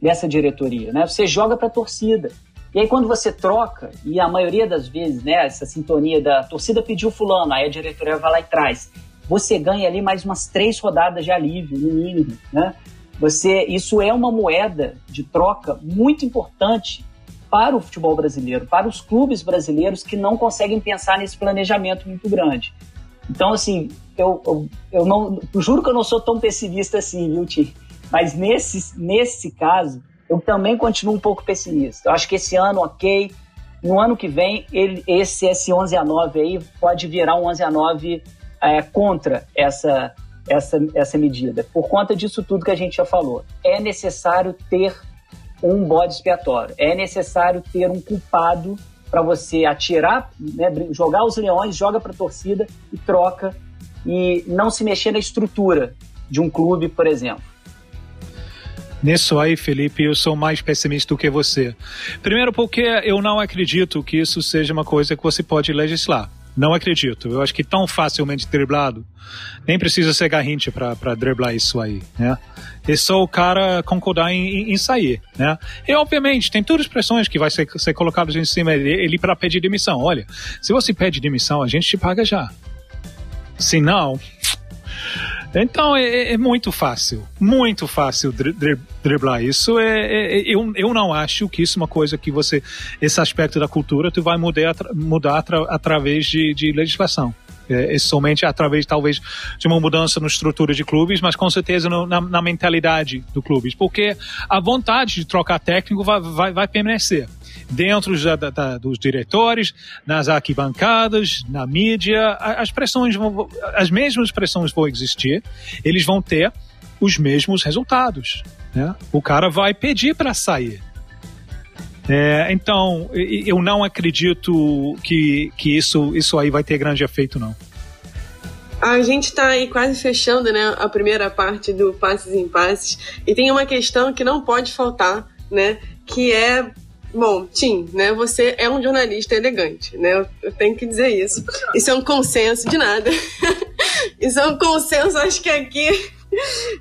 dessa diretoria, né? Você joga para a torcida. E aí quando você troca, e a maioria das vezes, né, essa sintonia da torcida pediu fulano, aí a diretoria vai lá e traz você ganha ali mais umas três rodadas de alívio, no mínimo, né? Você, isso é uma moeda de troca muito importante para o futebol brasileiro, para os clubes brasileiros que não conseguem pensar nesse planejamento muito grande. Então, assim, eu, eu, eu não eu juro que eu não sou tão pessimista assim, viu, Tim? Mas nesse, nesse caso, eu também continuo um pouco pessimista. Eu acho que esse ano, ok. No ano que vem, ele, esse S11 a 9 aí pode virar um 11 a 9 é, contra essa, essa, essa medida. Por conta disso tudo que a gente já falou. É necessário ter um bode expiatório. É necessário ter um culpado para você atirar, né, jogar os leões, joga para a torcida e troca e não se mexer na estrutura de um clube, por exemplo. Nisso aí, Felipe, eu sou mais pessimista do que você. Primeiro, porque eu não acredito que isso seja uma coisa que você pode legislar. Não acredito. Eu acho que tão facilmente driblado, nem precisa ser garrinte para driblar isso aí, né? É só o cara concordar em, em, sair, né? E obviamente tem todas as pressões que vai ser, ser colocadas em cima dele para pedir demissão. Olha, se você pede demissão, a gente te paga já. Se não, então é, é, muito fácil, muito fácil driblar isso. É, é, é, eu, eu não acho que isso é uma coisa que você, esse aspecto da cultura, tu vai mudar, mudar atra, através de, de legislação. É, é, somente através, talvez, de uma mudança na estrutura de clubes, mas com certeza no, na, na, mentalidade do clubes, porque a vontade de trocar técnico vai, vai, vai permanecer dentro da, da, dos diretores, nas arquibancadas, na mídia, as pressões vão, as mesmas pressões vão existir, eles vão ter os mesmos resultados. Né? O cara vai pedir para sair. É, então, eu não acredito que, que isso, isso aí vai ter grande efeito, não. A gente está aí quase fechando né, a primeira parte do Passes em Passes e tem uma questão que não pode faltar, né, que é Bom, Tim, né? Você é um jornalista elegante, né? Eu, tenho que dizer isso. Isso é um consenso de nada. isso é um consenso, acho que aqui.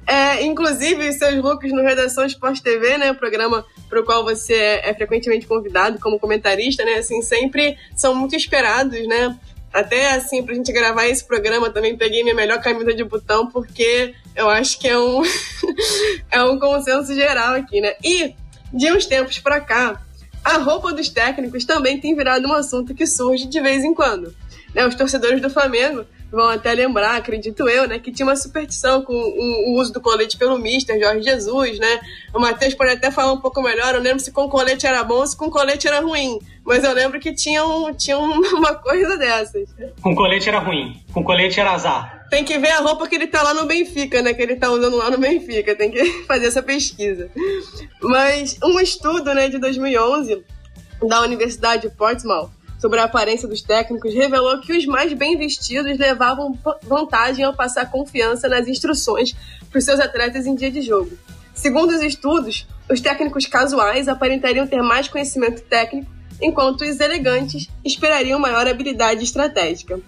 É, inclusive, seus looks no Redação Esporte TV, né? Programa para o qual você é, é frequentemente convidado como comentarista, né? Assim, sempre são muito esperados, né? Até assim, pra gente gravar esse programa, também peguei minha melhor camisa de botão, porque eu acho que é um, é um consenso geral aqui, né? E de uns tempos pra cá, a roupa dos técnicos também tem virado um assunto que surge de vez em quando. Né, os torcedores do Flamengo vão até lembrar, acredito eu, né, que tinha uma superstição com o, uso do colete pelo Mister Jorge Jesus, né? O Matheus pode até falar um pouco melhor, eu lembro se com colete era bom, se com colete era ruim. Mas eu lembro que tinha, um, tinha uma coisa dessas. Com colete era ruim, com colete era azar. Tem que ver a roupa que ele tá lá no Benfica, né? Que ele tá usando lá no Benfica. Tem que fazer essa pesquisa. Mas um estudo, né, de 2011 da Universidade de Portsmouth sobre a aparência dos técnicos revelou que os mais bem vestidos levavam vantagem ao passar confiança nas instruções para os seus atletas em dia de jogo. Segundo os estudos, os técnicos casuais aparentariam ter mais conhecimento técnico, enquanto os elegantes esperariam maior habilidade estratégica.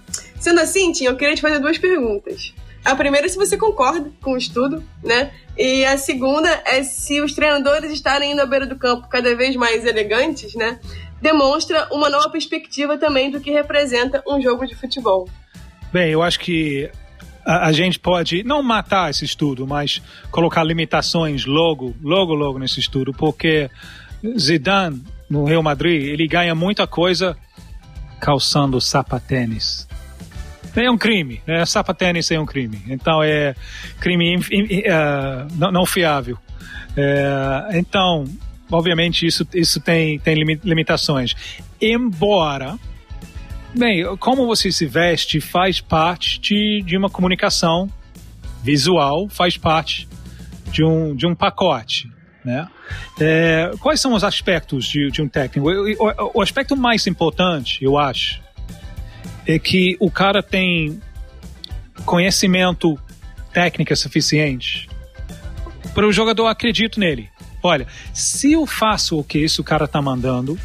Sendo assim, Tim, eu queria te fazer duas perguntas. A primeira é se você concorda com o estudo, né? E a segunda é se os treinadores estarem indo à beira do campo cada vez mais elegantes, né? demonstra uma nova perspectiva também do que representa um jogo de futebol. Bem, eu acho que a, a, gente pode não matar esse estudo, mas colocar limitações logo, logo, logo nesse estudo, porque Zidane no Real Madrid ele ganha muita coisa calçando sapatênis. É um crime, né? Sapatênis é um crime. Então é crime uh, não, não, fiável. É, então obviamente isso, isso tem, tem limitações. Embora, bem, como você se veste faz parte de, de uma comunicação visual, faz parte de um, de um pacote. Né? É, quais são os aspectos de, de um técnico? O, o, o aspecto mais importante, eu acho, é que o cara tem conhecimento técnica suficiente para o jogador acredito nele. Olha, se eu faço o que esse cara tá mandando,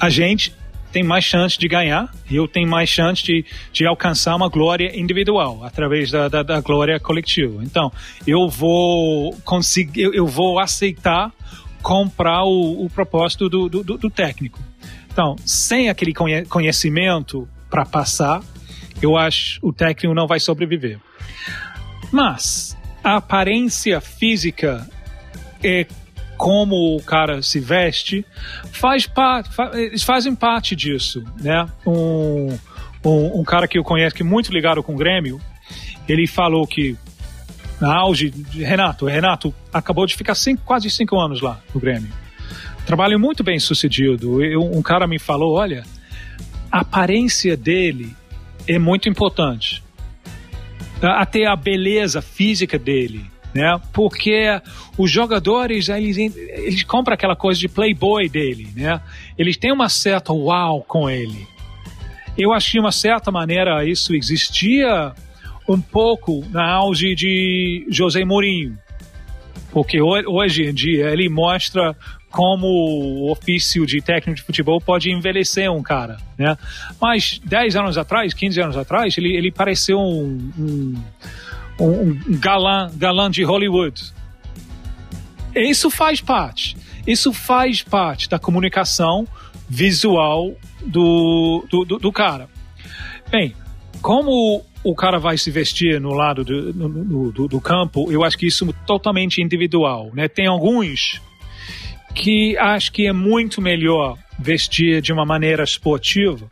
a gente tem mais chance de ganhar e eu tenho mais chance de, de alcançar uma glória individual através da, da, da glória coletiva. Então, eu vou conseguir, eu, eu vou aceitar comprar o, o propósito do, do, do, técnico. Então, sem aquele conhecimento para passar, eu acho o técnico não vai sobreviver. Mas a aparência física é como o cara se veste, faz parte, eles fazem parte disso, né? Um, um, um, cara que eu conheço que é muito ligado com o Grêmio, ele falou que na auge Renato, Renato acabou de ficar cinco, quase cinco anos lá no Grêmio. Trabalho muito bem sucedido. Eu, um cara me falou, olha, a aparência dele é muito importante. Até a beleza física dele né? Porque os jogadores eles, eles compram aquela coisa de playboy dele, né? Eles têm uma certa uau com ele. Eu acho que de uma certa maneira isso existia um pouco na auge de José Mourinho, porque hoje em dia ele mostra como o ofício de técnico de futebol pode envelhecer um cara, né? Mas 10 anos atrás, 15 anos atrás, ele, ele pareceu um, um um, galã, galã de Hollywood. Isso faz parte. Isso faz parte da comunicação visual do, do, do, do cara. Bem, como o cara vai se vestir no lado do, do, do, campo, eu acho que isso é totalmente individual. Né? Tem alguns que acho que é muito melhor vestir de uma maneira esportiva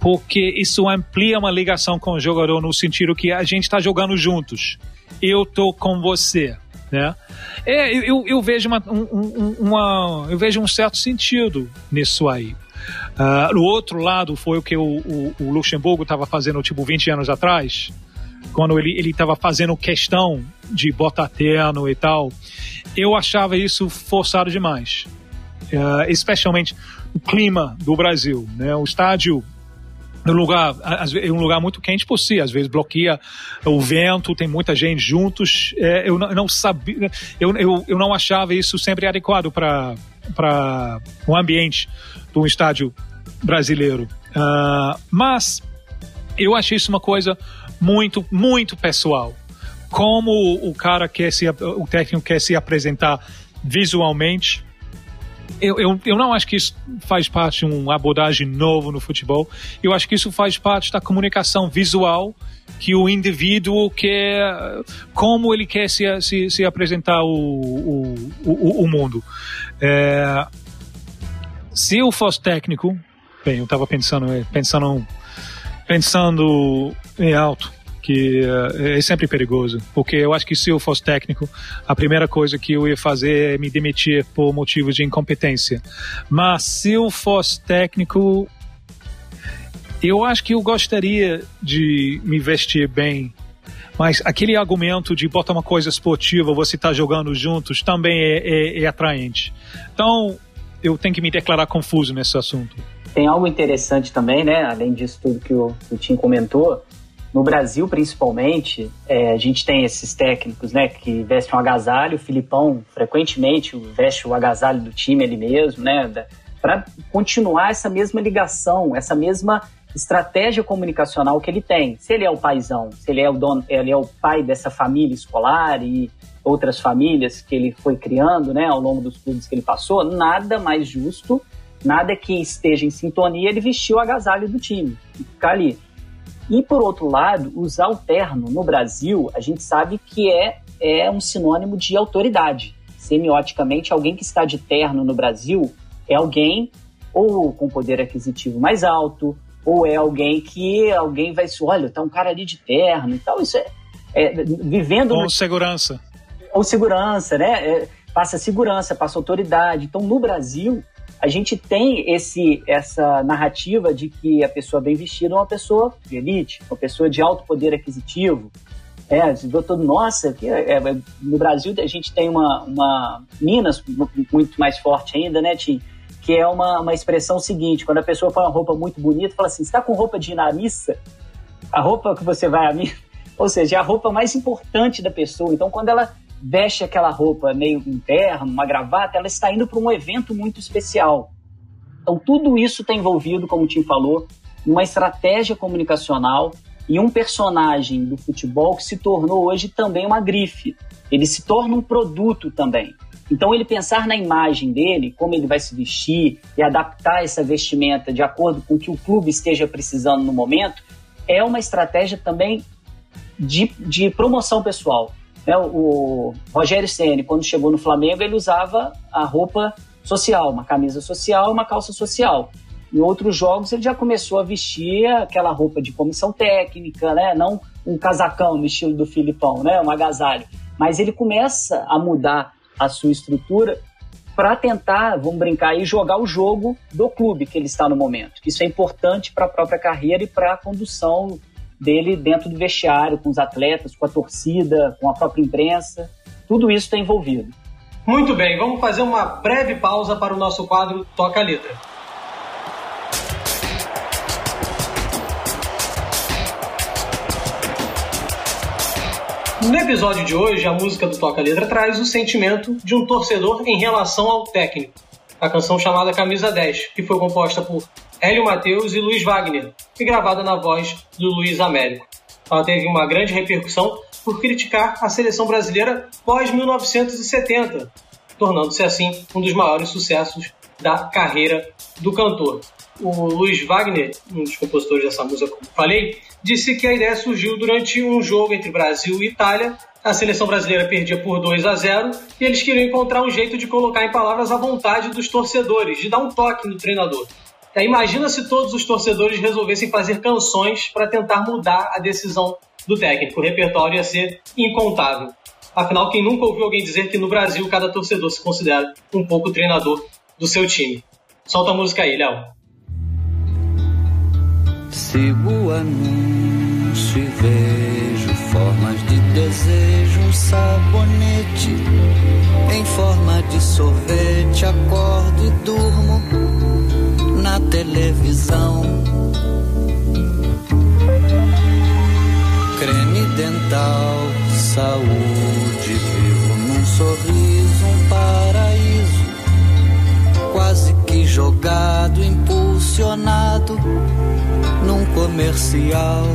porque isso amplia uma ligação com o jogador no sentido que a gente está jogando juntos. Eu tô com você, né? É, eu, eu vejo uma, um, uma, eu vejo um certo sentido nisso aí. Uh, no outro lado foi o que o, o, o Luxemburgo estava fazendo tipo 20 anos atrás, quando ele estava fazendo questão de botar terno e tal. Eu achava isso forçado demais, uh, especialmente o clima do Brasil, né? O estádio no lugar é um lugar muito quente por si às vezes bloqueia o vento tem muita gente juntos é, eu não, não sabia eu, eu, eu não achava isso sempre adequado para para o ambiente de um estádio brasileiro uh, mas eu achei isso uma coisa muito muito pessoal como o cara quer se o técnico quer se apresentar visualmente eu, eu, eu não acho que isso faz parte de uma abordagem novo no futebol. Eu acho que isso faz parte da comunicação visual que o indivíduo quer, como ele quer se, se, se apresentar o, o, o, o mundo. É, se eu fosse técnico, bem, eu estava pensando, é, pensando, pensando em alto que é sempre perigoso, porque eu acho que se eu fosse técnico, a primeira coisa que eu ia fazer é me demitir por motivos de incompetência. Mas se eu fosse técnico, eu acho que eu gostaria de me vestir bem mas aquele argumento de botar uma coisa esportiva, você está jogando juntos, também é, é, é, atraente. Então, eu tenho que me declarar confuso nesse assunto. Tem algo interessante também, né? Além disso tudo que o, o Tim comentou, no Brasil, principalmente, é, a gente tem esses técnicos, né, que vestem um agasalho. O Filipão, frequentemente, veste o agasalho do time ele mesmo, né, para continuar essa mesma ligação, essa mesma estratégia comunicacional que ele tem. Se ele é o paizão, se ele é o dono, ele é o pai dessa família escolar e outras famílias que ele foi criando, né, ao longo dos clubes que ele passou, nada mais justo, nada que esteja em sintonia ele vestir o agasalho do time, ficar ali. E, por outro lado, usar o terno no Brasil, a gente sabe que é, é um sinônimo de autoridade. Semioticamente, alguém que está de terno no Brasil é alguém ou com poder aquisitivo mais alto, ou é alguém que alguém vai se, olha, tá um cara ali de terno e tal. Isso é, é vivendo. Ou no... segurança. Ou segurança, né? É, passa segurança, passa autoridade. Então, no Brasil, a gente tem esse, essa narrativa de que a pessoa bem vestida é uma pessoa de elite, uma pessoa de alto poder aquisitivo. É, todo, nossa, que é, é, no Brasil a gente tem uma, uma Minas muito mais forte ainda, né, Tim? Que é uma, uma expressão seguinte: quando a pessoa põe uma roupa muito bonita, fala assim, está com roupa de ir na missa? A roupa que você vai à missa Ou seja, é a roupa mais importante da pessoa. Então, quando ela veste aquela roupa meio interna, uma gravata, ela está indo para um evento muito especial. Então, tudo isso está envolvido, como o Tim falou, numa estratégia comunicacional e um personagem do futebol que se tornou hoje também uma grife. Ele se torna um produto também. Então, ele pensar na imagem dele, como ele vai se vestir e adaptar essa vestimenta de acordo com o que o clube esteja precisando no momento, é uma estratégia também de, de promoção pessoal. Né? O Rogério Ceni, quando chegou no Flamengo, ele usava a roupa social, uma camisa social uma calça social. Em outros jogos ele já começou a vestir aquela roupa de comissão técnica, né? Não um casacão no estilo do Filipão, né? Um agasalho. Mas ele começa a mudar a sua estrutura para tentar, vamos brincar aí, jogar o jogo do clube que ele está no momento. Isso é importante para a própria carreira e para a condução dele dentro do vestiário, com os atletas, com a torcida, com a própria imprensa. Tudo isso está envolvido. Muito bem, vamos fazer uma breve pausa para o nosso quadro Toca a Letra. No episódio de hoje, a música do Toca Letra traz o sentimento de um torcedor em relação ao técnico. A canção chamada Camisa 10, que foi composta por Hélio Mateus e Luiz Wagner, e gravada na voz do Luiz Américo. Ela teve uma grande repercussão por criticar a seleção brasileira pós-1970, tornando-se assim um dos maiores sucessos da carreira do cantor. O Luiz Wagner, um dos compositores dessa música, como falei, disse que a ideia surgiu durante um jogo entre Brasil e Itália. A seleção brasileira perdia por 2 a 0 e eles queriam encontrar um jeito de colocar em palavras a vontade dos torcedores, de dar um toque no treinador. É, imagina se todos os torcedores resolvessem fazer canções para tentar mudar a decisão do técnico. O repertório ia ser incontável. Afinal, quem nunca ouviu alguém dizer que no Brasil cada torcedor se considera um pouco treinador do seu time? Solta a música aí, Léo. Sigo o anúncio e vejo formas de desejo, um sabonete em forma de sorvete. Acordo e durmo na televisão. Creme dental, saúde, vivo num sorriso, um paraíso. Quase que jogado, impulsionado num comercial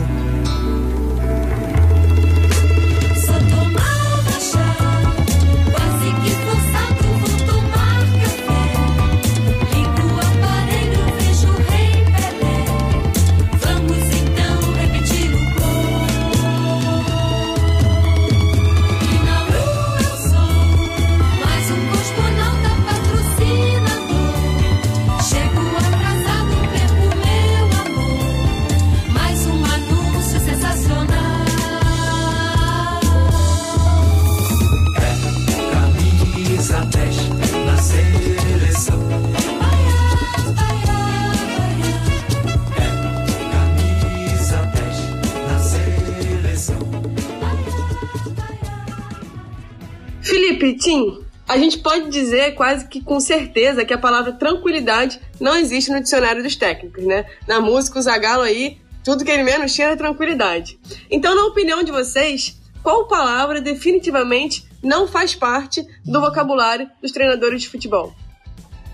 Pitim, a gente pode dizer quase que com certeza que a palavra tranquilidade não existe no dicionário dos técnicos, né? Na música, o Zagalo aí, tudo que ele menos tinha era tranquilidade. Então, na opinião de vocês, qual palavra definitivamente não faz parte do vocabulário dos treinadores de futebol?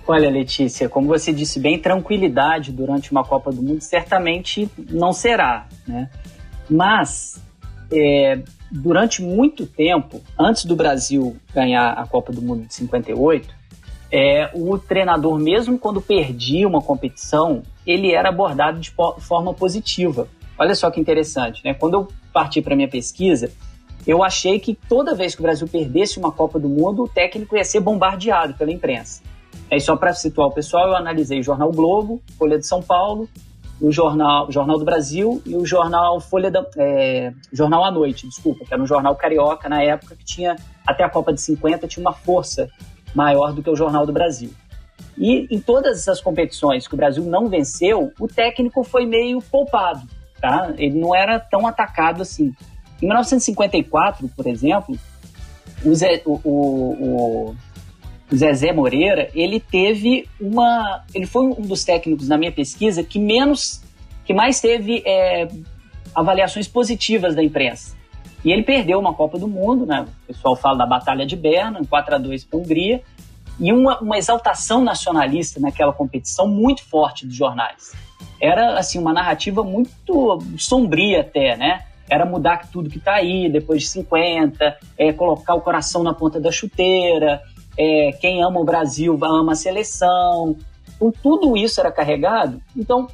Olha, Letícia, como você disse bem, tranquilidade durante uma Copa do Mundo certamente não será, né? Mas é, durante muito tempo, antes do Brasil ganhar a Copa do Mundo de 58, é, o treinador, mesmo quando perdia uma competição, ele era abordado de forma positiva. Olha só que interessante, né? Quando eu parti para minha pesquisa, eu achei que toda vez que o Brasil perdesse uma Copa do Mundo, o técnico ia ser bombardeado pela imprensa. É só para situar o pessoal, eu analisei o Jornal Globo, Folha de São Paulo, o jornal, jornal do Brasil e o jornal Folha da, é, Jornal à Noite, desculpa, que era um jornal carioca na época que tinha até a Copa de 50 tinha uma força maior do que o Jornal do Brasil. E em todas essas competições que o Brasil não venceu, o técnico foi meio poupado, tá? Ele não era tão atacado assim. Em 1954, por exemplo, o, Zé, o, o, o Zezé Moreira, ele teve uma. Ele foi um dos técnicos na minha pesquisa que menos. que mais teve é, avaliações positivas da imprensa. E ele perdeu uma Copa do Mundo, né? O pessoal fala da Batalha de Berna, 4 a 2 para a Hungria, e uma, uma exaltação nacionalista naquela competição muito forte dos jornais. Era assim uma narrativa muito sombria até, né? Era mudar tudo que está aí depois de 50, é, colocar o coração na ponta da chuteira, é, quem ama o Brasil ama a seleção. Então, tudo isso era carregado. Então,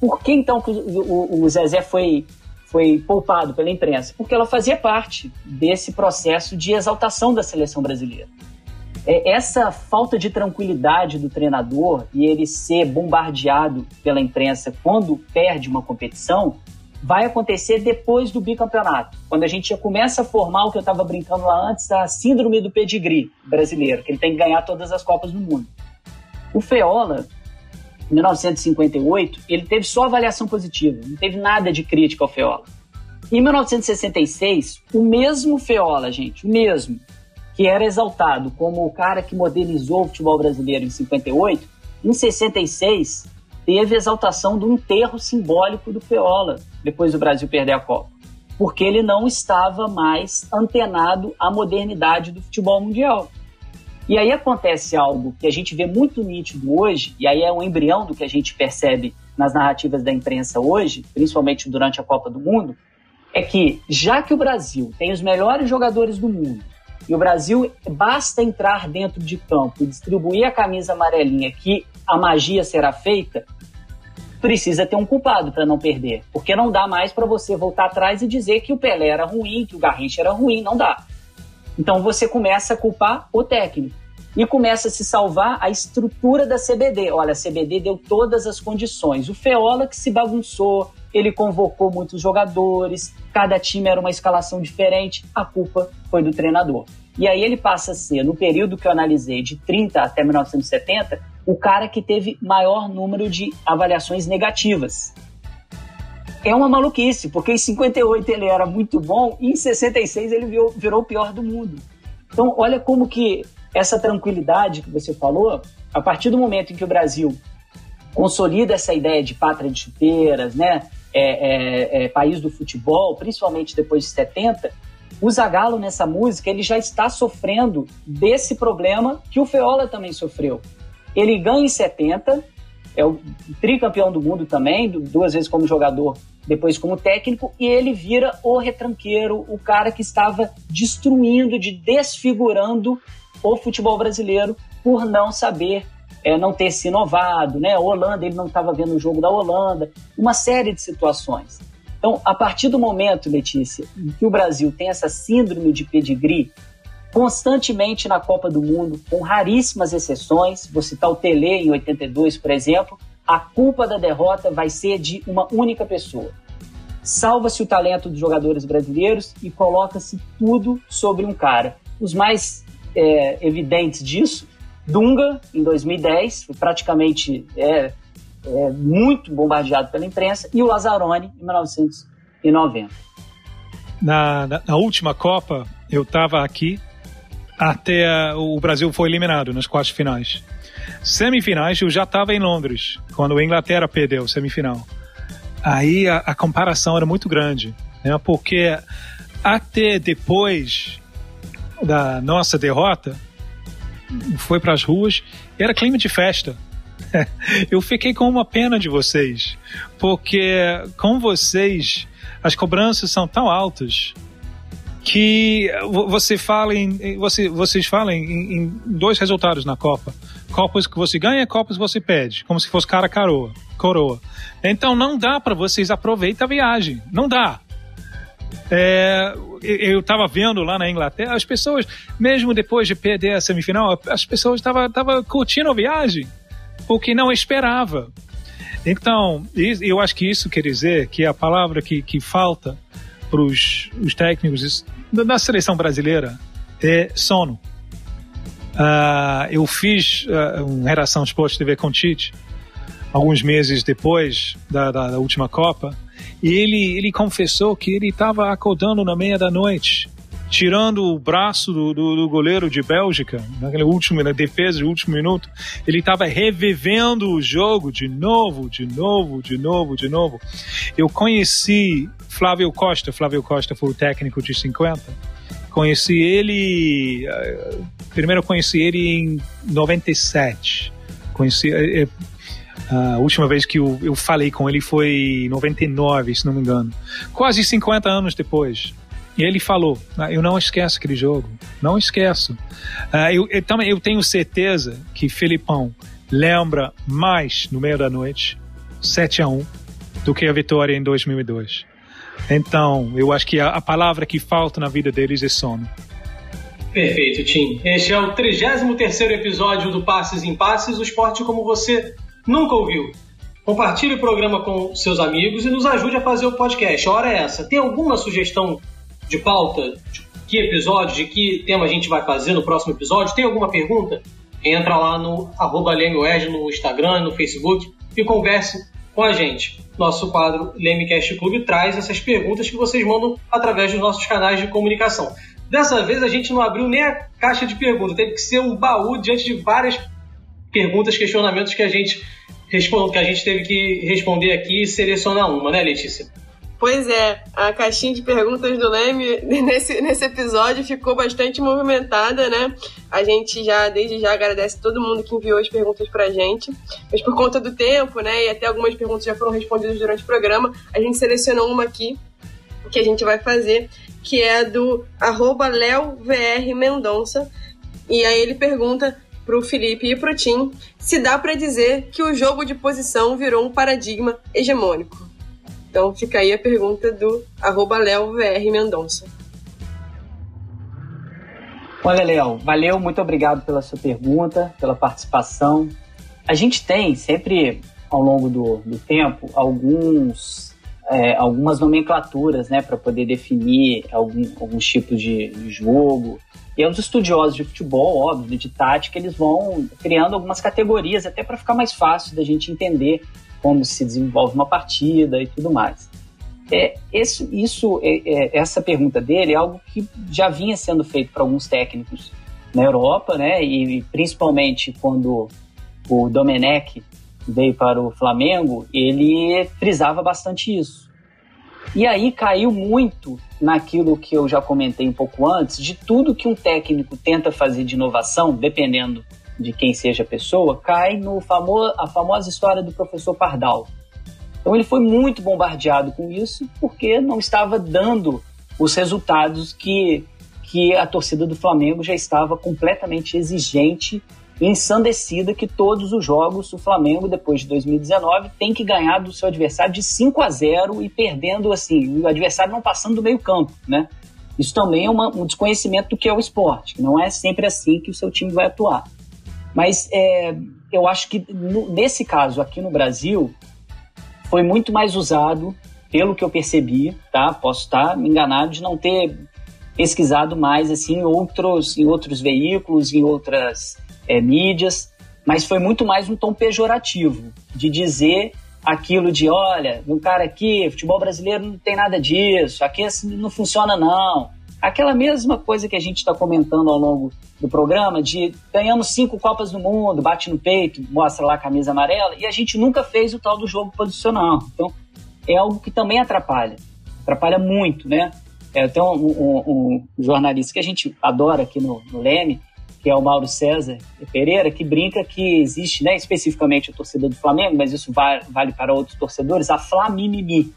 por que então o, o Zezé foi, foi poupado pela imprensa? Porque ela fazia parte desse processo de exaltação da seleção brasileira. É, essa falta de tranquilidade do treinador e ele ser bombardeado pela imprensa quando perde uma competição vai acontecer depois do bicampeonato, quando a gente já começa a formar o que eu estava brincando lá antes, a síndrome do pedigree brasileiro, que ele tem que ganhar todas as Copas do Mundo. O Feola, em 1958, ele teve só avaliação positiva, não teve nada de crítica ao Feola. Em 1966, o mesmo Feola, gente, o mesmo, que era exaltado como o cara que modernizou o futebol brasileiro em 58, em 66 teve exaltação do enterro simbólico do Feola, depois do Brasil perder a Copa. Porque ele não estava mais antenado à modernidade do futebol mundial. E aí acontece algo que a gente vê muito nítido hoje, e aí é um embrião do que a gente percebe nas narrativas da imprensa hoje, principalmente durante a Copa do Mundo, é que já que o Brasil tem os melhores jogadores do mundo, e o Brasil basta entrar dentro de campo e distribuir a camisa amarelinha que a magia será feita, precisa ter um culpado para não perder. Porque não dá mais para você voltar atrás e dizer que o Pelé era ruim, que o Garrincha era ruim, não dá. Então você começa a culpar o técnico e começa a se salvar a estrutura da CBD. Olha, a CBD deu todas as condições. O Feola que se bagunçou, ele convocou muitos jogadores, cada time era uma escalação diferente, a culpa foi do treinador. E aí ele passa a ser, no período que eu analisei, de 30 até 1970, o cara que teve maior número de avaliações negativas. É uma maluquice, porque em 58 ele era muito bom e em 66 ele virou, virou o pior do mundo. Então, olha como que essa tranquilidade que você falou, a partir do momento em que o Brasil consolida essa ideia de pátria de chuteiras, né, é, é, é, país do futebol, principalmente depois de 70, o Zagallo nessa música ele já está sofrendo desse problema que o Feola também sofreu. Ele ganha em 70, é o tricampeão do mundo também, duas vezes como jogador, depois como técnico, e ele vira o retranqueiro, o cara que estava destruindo, de desfigurando o futebol brasileiro por não saber, é, não ter se inovado, né? A Holanda, ele não estava vendo o jogo da Holanda, uma série de situações. Então, a partir do momento, Letícia, que o Brasil tem essa síndrome de pedigree, constantemente na Copa do Mundo, com raríssimas exceções, vou citar o Tele em 82, por exemplo, a culpa da derrota vai ser de uma única pessoa. Salva-se o talento dos jogadores brasileiros e coloca-se tudo sobre um cara. Os mais é, evidentes disso, Dunga, em 2010, foi praticamente é, é, muito bombardeado pela imprensa, e o Lazzaroni, em 1990. Na, na, na última Copa, eu estava aqui até o Brasil foi eliminado nas quartas finais. Semifinais, eu já estava em Londres, quando a Inglaterra perdeu semifinal. Aí a, a comparação era muito grande, né? porque até depois da nossa derrota, foi para as ruas, era clima de festa. Eu fiquei com uma pena de vocês, porque com vocês as cobranças são tão altas que você fala em, você, vocês falam em, em, dois resultados na Copa. Copas que você ganha, Copas que você perde, como se fosse cara coroa. coroa. Então não dá para vocês aproveitar a viagem, não dá. É, eu estava vendo lá na Inglaterra, as pessoas, mesmo depois de perder a semifinal, as pessoas estavam curtindo a viagem, porque não esperava. Então, eu acho que isso quer dizer que a palavra que, que falta para os técnicos da seleção brasileira é sono. Uh, eu fiz uh, uma redação Esporte TV com Tite alguns meses depois da, da, da última Copa e ele, ele confessou que ele estava acordando na meia da noite tirando o braço do, do, do goleiro de Bélgica, naquele último, na defesa de último minuto, ele estava revivendo o jogo de novo, de novo, de novo, de novo. Eu conheci Flávio Costa, Flávio Costa foi o técnico de 50. Conheci ele, eh, primeiro conheci ele em 97. Conheci, eh, eh, a última vez que eu, eu falei com ele foi em 99, se não me engano. Quase 50 anos depois. E ele falou: ah, Eu não esqueço aquele jogo, não esqueço. Uh, eu, eu, também, eu tenho certeza que Filipão lembra mais no meio da noite, 7 a 1 do que a vitória em 2002. Então, eu acho que a, a palavra que falta na vida deles é sono. Perfeito, Tim. Este é o 33 episódio do Passes em Passes, o esporte como você nunca ouviu. Compartilhe o programa com seus amigos e nos ajude a fazer o podcast. A hora é essa. Tem alguma sugestão de pauta? De que episódio, de que tema a gente vai fazer no próximo episódio? Tem alguma pergunta? Entra lá no arroba no Instagram, no Facebook e converse com a gente. Nosso quadro Lemecast Clube traz essas perguntas que vocês mandam através dos nossos canais de comunicação. Dessa vez a gente não abriu nem a caixa de perguntas, teve que ser um baú diante de várias perguntas, questionamentos que a gente responde, que a gente teve que responder aqui e selecionar uma, né, Letícia? Pois é, a caixinha de perguntas do Leme nesse, nesse episódio ficou bastante movimentada, né? A gente já, desde já, agradece todo mundo que enviou as perguntas pra gente. Mas por conta do tempo, né, e até algumas perguntas já foram respondidas durante o programa, a gente selecionou uma aqui que a gente vai fazer, que é do arroba Mendonça. E aí ele pergunta pro Felipe e pro Tim se dá para dizer que o jogo de posição virou um paradigma hegemônico. Então fica aí a pergunta do arroba Mendonça. Olha, Léo, valeu, muito obrigado pela sua pergunta, pela participação. A gente tem sempre, ao longo do, do tempo, alguns, é, algumas nomenclaturas né, para poder definir algum, alguns tipos de, de jogo. E os estudiosos de futebol, óbvio, de tática, eles vão criando algumas categorias, até para ficar mais fácil da gente entender como se desenvolve uma partida e tudo mais. É, esse, isso, é, é, essa pergunta dele é algo que já vinha sendo feito para alguns técnicos na Europa, né? E principalmente quando o Domenech veio para o Flamengo, ele frisava bastante isso. E aí caiu muito naquilo que eu já comentei um pouco antes, de tudo que um técnico tenta fazer de inovação, dependendo de quem seja a pessoa, cai no famo a famosa história do professor Pardal. Então ele foi muito bombardeado com isso porque não estava dando os resultados que, que a torcida do Flamengo já estava completamente exigente ensandecida que todos os jogos o Flamengo, depois de 2019, tem que ganhar do seu adversário de 5 a 0 e perdendo assim, o adversário não passando do meio campo, né? Isso também é uma, um desconhecimento do que é o esporte, não é sempre assim que o seu time vai atuar. Mas é, eu acho que no, nesse caso aqui no Brasil foi muito mais usado, pelo que eu percebi, tá? Posso estar me enganado de não ter pesquisado mais assim em outros, em outros veículos, em outras é, mídias, mas foi muito mais um tom pejorativo de dizer aquilo de olha, um cara aqui, futebol brasileiro não tem nada disso, aqui assim, não funciona não. Aquela mesma coisa que a gente está comentando ao longo do programa de ganhamos cinco Copas do Mundo, bate no peito, mostra lá a camisa amarela, e a gente nunca fez o tal do jogo posicional. Então, é algo que também atrapalha. Atrapalha muito, né? É, tem um, um, um jornalista que a gente adora aqui no, no Leme, que é o Mauro César Pereira, que brinca que existe, né, especificamente o torcedor do Flamengo, mas isso vale, para outros torcedores, a Flamimimi,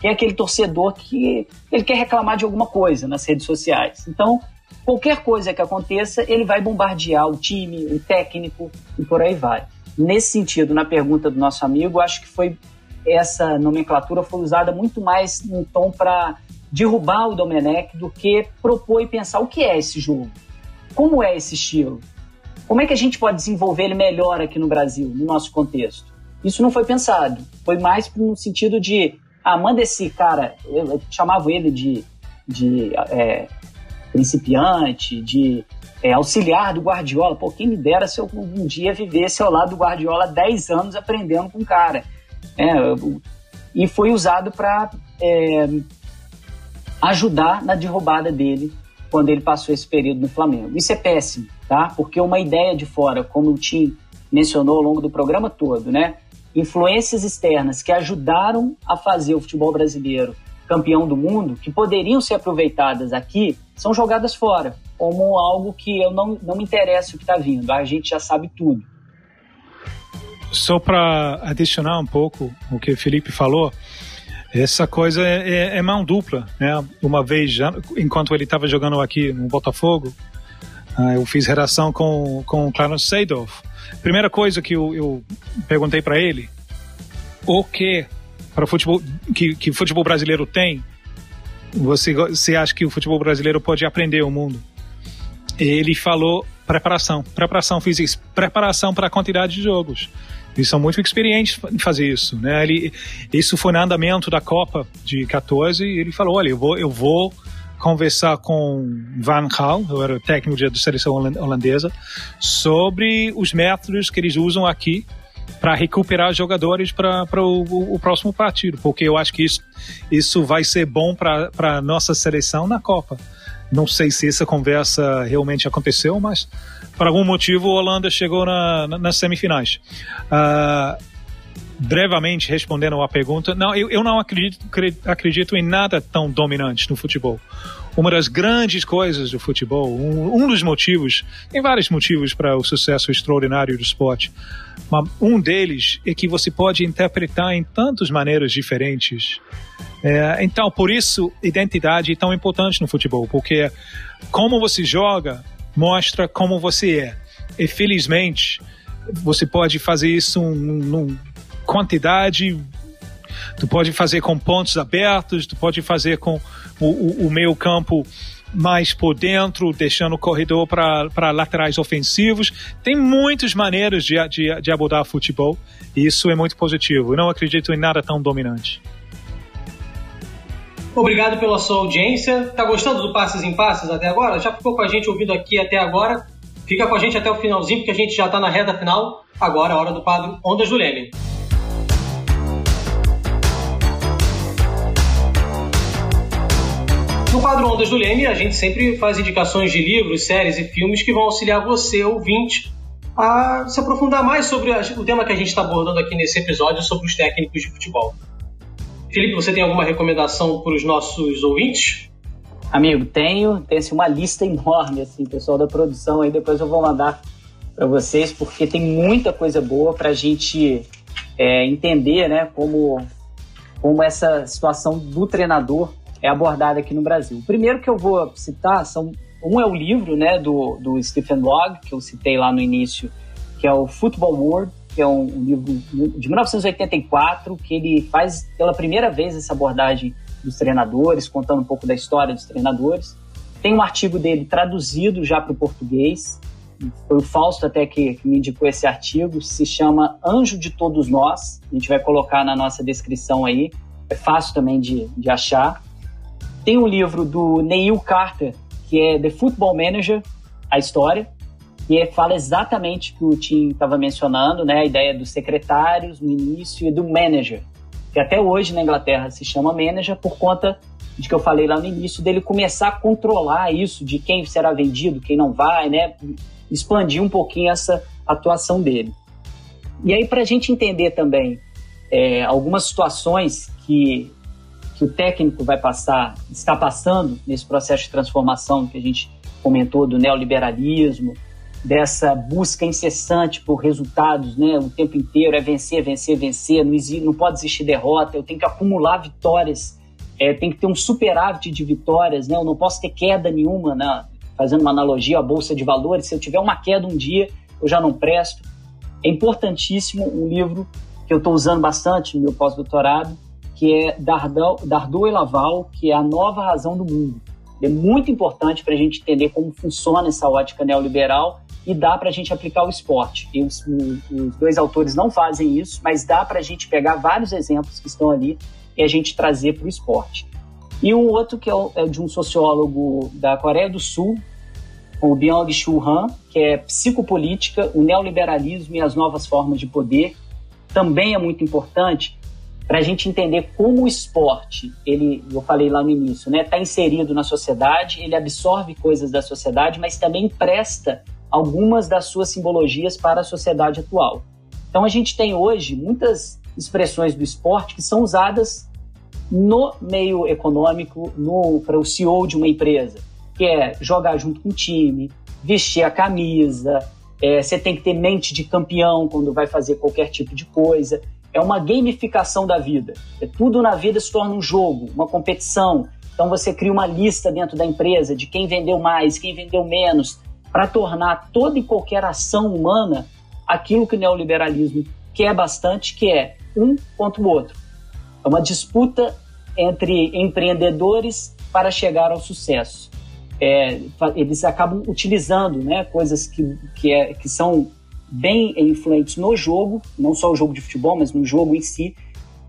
que é aquele torcedor que ele quer reclamar de alguma coisa nas redes sociais. Então, qualquer coisa que aconteça, ele vai bombardear o time, o técnico e por aí vai. Nesse sentido, na pergunta do nosso amigo, acho que foi essa nomenclatura foi usada muito mais num tom para derrubar o Domenech do que propor e pensar o que é esse jogo, como é esse estilo, como é que a gente pode desenvolver ele melhor aqui no Brasil, no nosso contexto. Isso não foi pensado, foi mais no sentido de, ah, manda esse cara, eu chamava ele de, de é, principiante, de é, auxiliar do Guardiola. Pô, quem me dera se eu um dia vivesse ao lado do Guardiola 10 anos aprendendo com o cara. É, e foi usado para é, ajudar na derrubada dele quando ele passou esse período no Flamengo. Isso é péssimo, tá? Porque uma ideia de fora, como o Tim mencionou ao longo do programa todo, né? Influências externas que ajudaram a fazer o futebol brasileiro campeão do mundo, que poderiam ser aproveitadas aqui, são jogadas fora, como algo que eu não, não me interessa o que está vindo, a gente já sabe tudo. Só para adicionar um pouco o que o Felipe falou, essa coisa é, é, é mão dupla, né? Uma vez, já, enquanto ele estava jogando aqui no Botafogo, uh, eu fiz redação com, com o Clarence Seedorf. Primeira coisa que eu, eu perguntei para ele, o que para futebol que, que futebol brasileiro tem, você, você acha que o futebol brasileiro pode aprender o mundo? Ele falou preparação, preparação física, preparação para a quantidade de jogos. Eles são muito experientes em fazer isso, né? Ele, isso foi no andamento da Copa de 14 e ele falou, olha, eu vou, eu vou conversar com Van Gaal, eu era técnico da seleção holandesa, sobre os métodos que eles usam aqui para recuperar jogadores para o, o, próximo partido, porque eu acho que isso, isso vai ser bom para a nossa seleção na Copa. Não sei se essa conversa realmente aconteceu, mas por algum motivo, a Holanda chegou na, na, nas semifinais. Uh, brevemente respondendo à pergunta, não, eu, eu não acredito, acredito em nada tão dominante no futebol. Uma das grandes coisas do futebol, um, um dos motivos, tem vários motivos para o sucesso extraordinário do esporte, mas um deles é que você pode interpretar em tantas maneiras diferentes. É, então, por isso, identidade é tão importante no futebol, porque como você joga mostra como você é. E felizmente, você pode fazer isso num quantidade tu pode fazer com pontos abertos, tu pode fazer com o, o, o meio campo mais por dentro, deixando o corredor para laterais ofensivos. Tem muitas maneiras de, de, de abordar futebol e isso é muito positivo. Eu não acredito em nada tão dominante. Obrigado pela sua audiência. Tá gostando do Passes em Passes até agora? Já ficou com a gente ouvindo aqui até agora? Fica com a gente até o finalzinho, porque a gente já está na reta final. Agora é a hora do quadro Ondas do Leme. No quadro Ondas do Leme, a gente sempre faz indicações de livros, séries e filmes que vão auxiliar você, ouvinte, a se aprofundar mais sobre o tema que a gente está abordando aqui nesse episódio sobre os técnicos de futebol. Felipe, você tem alguma recomendação para os nossos ouvintes? Amigo, tenho. Tem assim, uma lista enorme, assim, pessoal da produção aí, depois eu vou mandar para vocês, porque tem muita coisa boa para a gente é, entender né, como, como essa situação do treinador é abordada aqui no Brasil. O primeiro que eu vou citar são um é o livro né, do, do Stephen Logg, que eu citei lá no início, que é o Football World, que é um, um livro de 1984, que ele faz pela primeira vez essa abordagem dos treinadores, contando um pouco da história dos treinadores. Tem um artigo dele traduzido já para o português, foi o Fausto até que, que, me indicou esse artigo, se chama Anjo de Todos Nós, a gente vai colocar na nossa descrição aí, é fácil também de, de achar. Tem um livro do Neil Carter, que é The Football Manager, a história, que fala exatamente o que o Tim estava mencionando, né? A ideia dos secretários no início e do manager, que até hoje na Inglaterra se chama manager por conta de que eu falei lá no início, dele começar a controlar isso, de quem será vendido, quem não vai, né? Expandir um pouquinho essa atuação dele. E aí, para a gente entender também é, algumas situações que, que o técnico vai passar, está passando nesse processo de transformação que a gente comentou do neoliberalismo, dessa busca incessante por resultados, né? O tempo inteiro é vencer, vencer, vencer. Não, existe, não pode existir derrota. Eu tenho que acumular vitórias. É, tem que ter um superávit de vitórias, né? Eu não posso ter queda nenhuma, né? Fazendo uma analogia à bolsa de valores, se eu tiver uma queda um dia, eu já não presto. É importantíssimo um livro que eu estou usando bastante no meu pós-doutorado, que é Dardot, Dardot e Laval, que é a nova razão do mundo. É muito importante para a gente entender como funciona essa ótica neoliberal e dá para a gente aplicar o esporte. Os, os, dois autores não fazem isso, mas dá para a gente pegar vários exemplos que estão ali e a gente trazer para o esporte. E um outro que é, é, de um sociólogo da Coreia do Sul, o Byung-Chul Han, que é Psicopolítica, o Neoliberalismo e as Novas Formas de Poder. Também é muito importante para a gente entender como o esporte, ele, eu falei lá no início, né, está inserido na sociedade, ele absorve coisas da sociedade, mas também presta algumas das suas simbologias para a sociedade atual. Então a gente tem hoje muitas expressões do esporte que são usadas no meio econômico, para o CEO de uma empresa, que é jogar junto com o time, vestir a camisa, é, você tem que ter mente de campeão quando vai fazer qualquer tipo de coisa. É uma gamificação da vida. É, tudo na vida se torna um jogo, uma competição. Então você cria uma lista dentro da empresa de quem vendeu mais, quem vendeu menos, para tornar toda e qualquer ação humana aquilo que o neoliberalismo quer bastante, que é um contra o outro. É uma disputa entre empreendedores para chegar ao sucesso. É, eles acabam utilizando né, coisas que, que, é, que são bem influentes no jogo, não só o jogo de futebol, mas no jogo em si,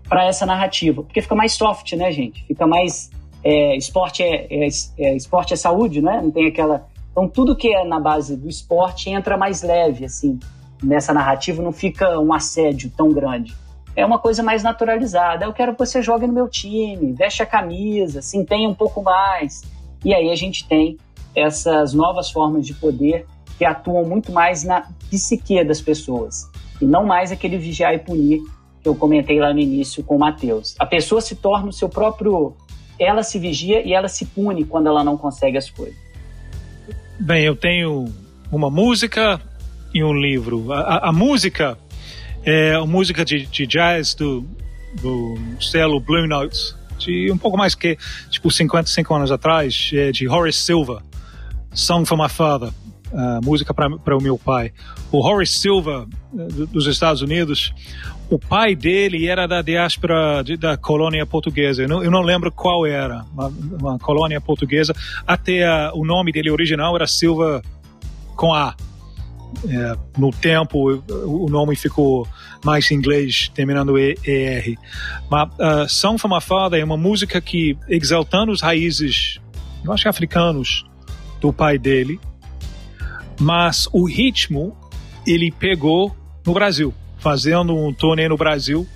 para essa narrativa. Porque fica mais soft, né, gente? Fica mais. É, esporte é, é, é, esporte é saúde, né? Não tem aquela. Então, tudo que é na base do esporte entra mais leve, assim, nessa narrativa, não fica um assédio tão grande. É uma coisa mais naturalizada. Eu quero que você jogue no meu time, veste a camisa, se empenhe um pouco mais. E aí a gente tem essas novas formas de poder que atuam muito mais na psique das pessoas e não mais aquele vigiar e punir que eu comentei lá no início com o Matheus. A pessoa se torna o seu próprio. Ela se vigia e ela se pune quando ela não consegue as coisas. Bem, eu tenho uma música e um livro. A, a, a música é a música de, de jazz do, do selo Blue Notes, de um pouco mais que, tipo, 55 anos atrás, é de Horace Silver, Song for My Father uh, música para o meu pai. O Horace Silva, uh, dos Estados Unidos, o pai dele era da diáspora de, da colônia portuguesa. Eu não, eu não, lembro qual era, uma, uma colônia portuguesa. Até o nome dele original era Silva com A. É, no tempo o nome ficou mais em inglês, terminando ER. Mas uh, My Father é uma música que, exaltando os raízes, eu acho que africanos, do pai dele, mas o ritmo ele pegou no Brasil, fazendo um turnê no Brasil,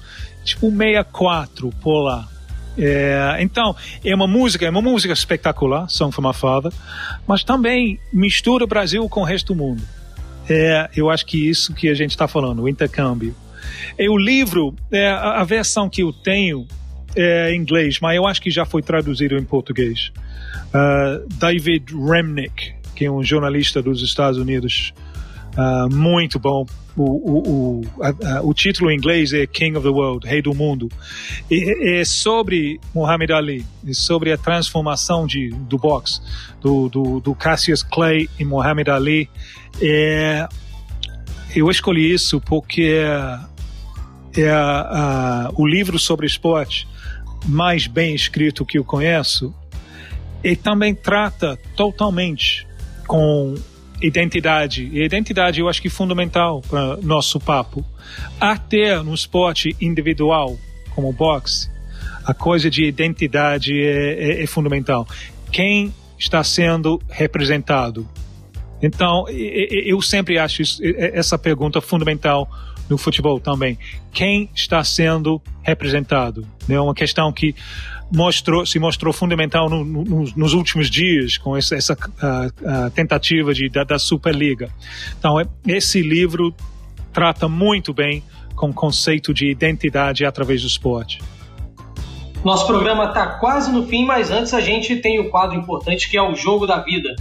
tipo 64 por lá. É, então, é uma música, é uma música espetacular, Song for My Father, mas também mistura o Brasil com o resto do mundo. É, eu acho que isso que a gente está falando, o intercâmbio. E o livro, é, a, a, versão que eu tenho é em inglês, mas eu acho que já foi traduzido em português. Uh, David Remnick, que é um jornalista dos Estados Unidos uh, muito bom. O, o, o, a, a, o, título em inglês é King of the World, Rei do Mundo. E, é sobre Muhammad Ali, é sobre a transformação de, do boxe, do, do, do Cassius Clay e Muhammad Ali. É, eu escolhi isso porque é, é a, o livro sobre esporte mais bem escrito que eu conheço e também trata totalmente com identidade. E identidade eu acho que é fundamental para nosso papo. Até no esporte individual, como o boxe, a coisa de identidade é, é, é fundamental. Quem está sendo representado? Então, eu sempre acho essa pergunta fundamental no futebol também. Quem está sendo representado? É uma questão que mostrou, se mostrou fundamental no, no, nos últimos dias com essa, essa a, a tentativa de, da, da, Superliga. Então, é, esse livro trata muito bem com o conceito de identidade através do esporte. Nosso programa está quase no fim, mas antes a gente tem o um quadro importante que é o Jogo da Vida.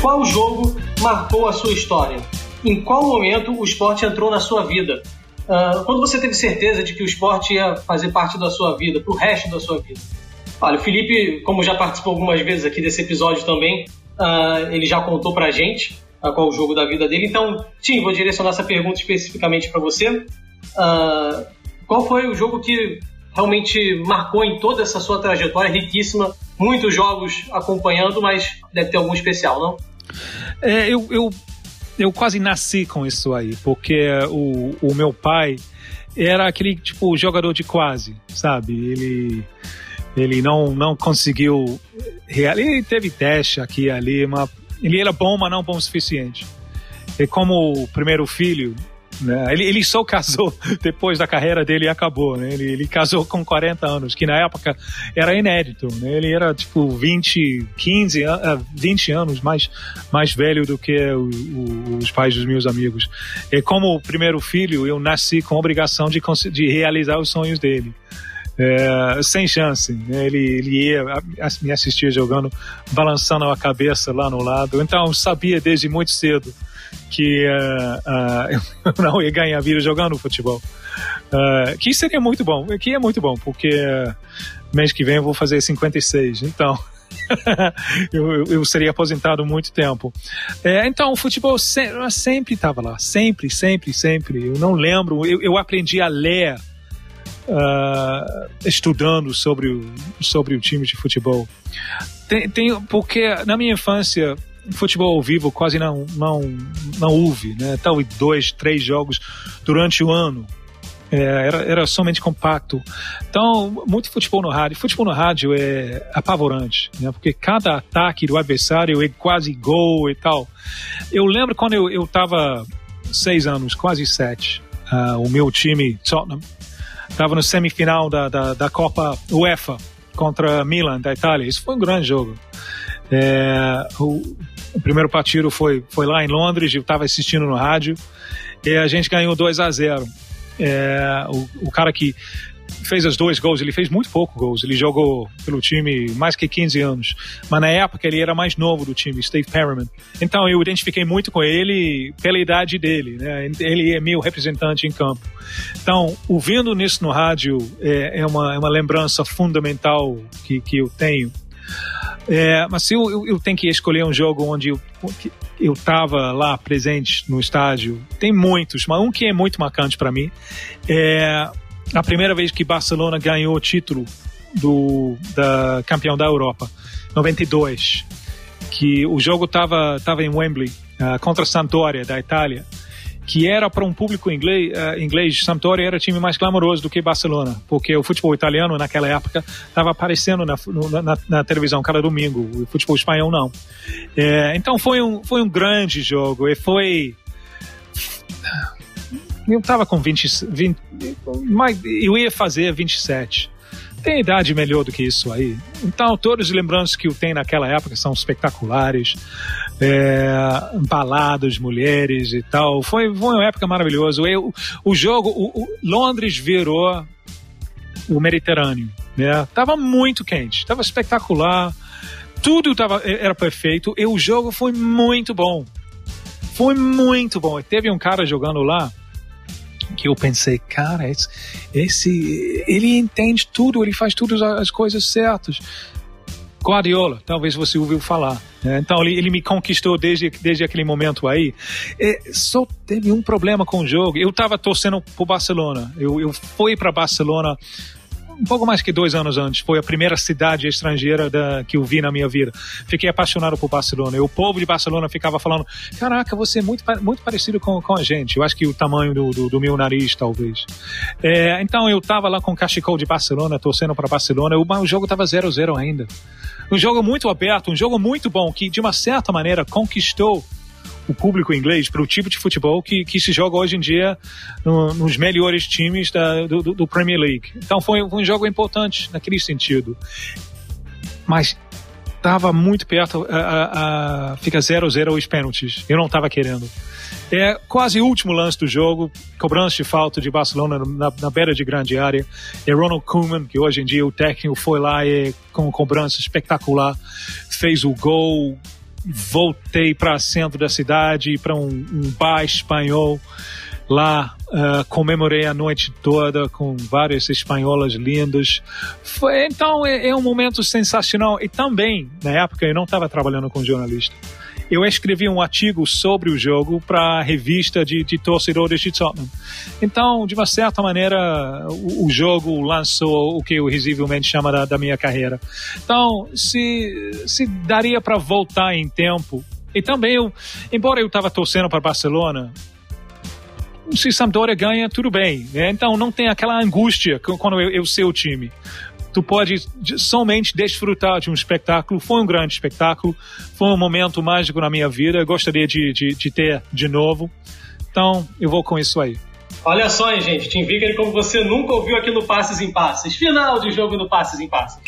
Qual jogo marcou a sua história? Em qual momento o esporte entrou na sua vida? Uh, quando você teve certeza de que o esporte ia fazer parte da sua vida, pro resto da sua vida? Olha, o Felipe, como já participou algumas vezes aqui desse episódio também, uh, ele já contou pra gente uh, qual o jogo da vida dele. Então, Tim, vou direcionar essa pergunta especificamente para você. qual foi o jogo que realmente marcou em toda essa sua trajetória riquíssima? Muitos jogos acompanhando, mas deve ter algum especial, não? É, eu, eu, eu quase nasci com isso aí, porque o, o meu pai era aquele tipo jogador de quase, sabe? Ele ele não não conseguiu ele teve teste aqui e ali, mas ele era bom, mas não bom o suficiente. E como o primeiro filho, né? Ele, ele só casou depois da carreira dele e acabou. Né? Ele, ele casou com 40 anos, que na época era inédito. Né? Ele era tipo 20, 15, 20 anos mais, mais velho do que o, o, os pais dos meus amigos. E como primeiro filho, eu nasci com a obrigação de, de realizar os sonhos dele. É, sem chance. Né? Ele, ele ia me assistir jogando, balançando a cabeça lá no lado. Então, sabia desde muito cedo que uh, uh, eu não ia ganhar vida jogando futebol. Uh, que seria muito bom, que é muito bom, porque mês que vem eu vou fazer 56, então eu, eu, seria aposentado muito tempo. É, então, o futebol se, sempre estava lá, sempre, sempre, sempre. Eu não lembro, eu, eu aprendi a ler estudando sobre o, sobre o time de futebol. Tem, tem, porque na minha infância futebol ao vivo quase não, não, não houve, né? Talvez dois, três jogos durante o ano. É, era, era somente compacto. Então, muito futebol no rádio. Futebol no rádio é apavorante, né? Porque cada ataque do adversário é quase gol e tal. Eu lembro quando eu, eu tava seis anos, quase sete, uh, o meu time, Tottenham, estava no semifinal da, da, da Copa UEFA contra Milan, da Itália. Isso foi um grande jogo. É, o, o primeiro partido foi, foi lá em Londres, eu estava assistindo no rádio, e a gente ganhou 2 a 0 é, o, o cara que fez os dois gols, ele fez muito pouco gols, ele jogou pelo time mais que 15 anos, mas na época ele era mais novo do time, Steve Perriman. Então eu identifiquei muito com ele pela idade dele, né? ele é meu representante em campo. Então, ouvindo nisso no rádio é, é, uma, é uma lembrança fundamental que, que eu tenho. É, mas se eu, eu, eu, tenho que escolher um jogo onde eu, eu tava lá presente no estádio, tem muitos, mas um que é muito marcante para mim é a primeira vez que Barcelona ganhou o título do da campeão da Europa, 92, que o jogo tava tava em Wembley uh, contra a Sampdoria da Itália que era para um público inglês, uh, inglês, Sampdoria era time mais clamoroso do que Barcelona, porque o futebol italiano naquela época estava aparecendo na, na, na, televisão cada domingo, o futebol espanhol não. É, então foi um, foi um grande jogo e foi eu estava com 20, 20 mas eu ia fazer 27 tem idade melhor do que isso aí. Então, todas as lembranças que eu tenho naquela época são espetaculares. É, baladas, mulheres e tal. Foi, foi uma época maravilhosa. Eu, o jogo, o, o Londres virou o Mediterrâneo. Né? Tava muito quente, tava espetacular. Tudo tava, era perfeito e o jogo foi muito bom. Foi muito bom. Teve um cara jogando lá que eu pensei, cara, esse, esse, ele entende tudo, ele faz todas as coisas certas. Guardiola, talvez você ouviu falar. Né? Então ele, ele, me conquistou desde, desde aquele momento aí. É, só teve um problema com o jogo. Eu estava torcendo para Barcelona. Eu, eu fui para Barcelona um pouco mais que dois anos antes. Foi a primeira cidade estrangeira da, que eu vi na minha vida. Fiquei apaixonado por Barcelona. E o povo de Barcelona ficava falando: Caraca, você é muito, muito parecido com, com a gente. Eu acho que o tamanho do, do, do meu nariz, talvez. É, então eu estava lá com o cachecol de Barcelona, torcendo para Barcelona. O, jogo estava 0-0 ainda. Um jogo muito aberto, um jogo muito bom, que de uma certa maneira conquistou o público inglês para o tipo de futebol que, que se joga hoje em dia no, nos melhores times da, do, do, Premier League. Então foi, um jogo importante naquele sentido. Mas estava muito perto a, a, a fica 0-0 os pênaltis. Eu não estava querendo. É quase o último lance do jogo, cobrança de falta de Barcelona na, na beira de grande área. É Ronald Koeman, que hoje em dia o técnico foi lá e com cobrança espetacular, fez o gol, voltei para centro da cidade, para um, um, bar espanhol. Lá uh, comemorei a noite toda com várias espanholas lindas. Foi, então é, é um momento sensacional. E também, na época, eu não estava trabalhando com jornalista eu escrevi um artigo sobre o jogo para a revista de, de, torcedores de Tottenham. Então, de uma certa maneira, o, o jogo lançou o que eu risivelmente chamo da, da minha carreira. Então, se, se daria para voltar em tempo, e também eu, embora eu estava torcendo para Barcelona, se Sampdoria ganha, tudo bem. Né? Então não tem aquela angústia quando eu, eu sei o time tu pode somente desfrutar de um espetáculo. Foi um grande espetáculo, foi um momento mágico na minha vida. Eu gostaria de, de, de ter de novo. Então, eu vou com isso aí. Olha só, hein, gente. Tim Vickery como você nunca ouviu aqui no Passes em Passes. Final de jogo no Passes em Passes.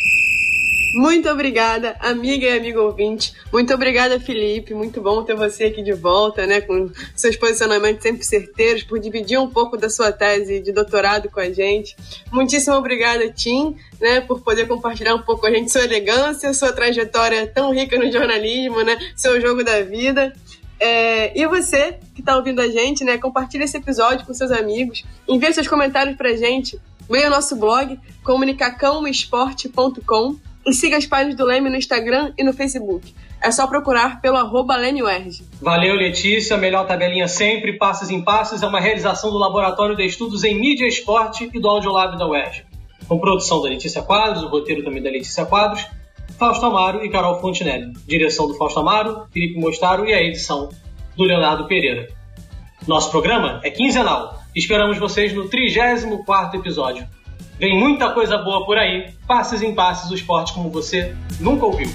Muito obrigada, amiga e amigo ouvinte. Muito obrigada, Felipe. Muito bom ter você aqui de volta, né? Com seus posicionamentos sempre certeiros, por dividir um pouco da sua tese de doutorado com a gente. Muitíssimo obrigada, Tim, né? Por poder compartilhar um pouco com a gente sua elegância, sua trajetória tão rica no jornalismo, né? Seu jogo da vida. É, e você que está ouvindo a gente, né? Compartilhe esse episódio com seus amigos. Envie seus comentários pra gente. Venha ao nosso blog, comunicacãoesporte.com e siga as páginas do Leme no Instagram e no Facebook. É só procurar pelo arroba Valeu, Letícia. Melhor tabelinha sempre. Passos em Passos é uma realização do Laboratório de Estudos em Mídia Esporte e do Audiolab da UERJ. Com produção da Letícia Quadros, o roteiro também da Letícia Quadros, Fausto Amaro e Carol Fontinelli. Direção do Fausto Amaro, Felipe Mostaro e a edição do Leonardo Pereira. Nosso programa é quinzenal. Esperamos vocês no 34º episódio. Vem muita coisa boa por aí, passes em passes, o esporte como você nunca ouviu.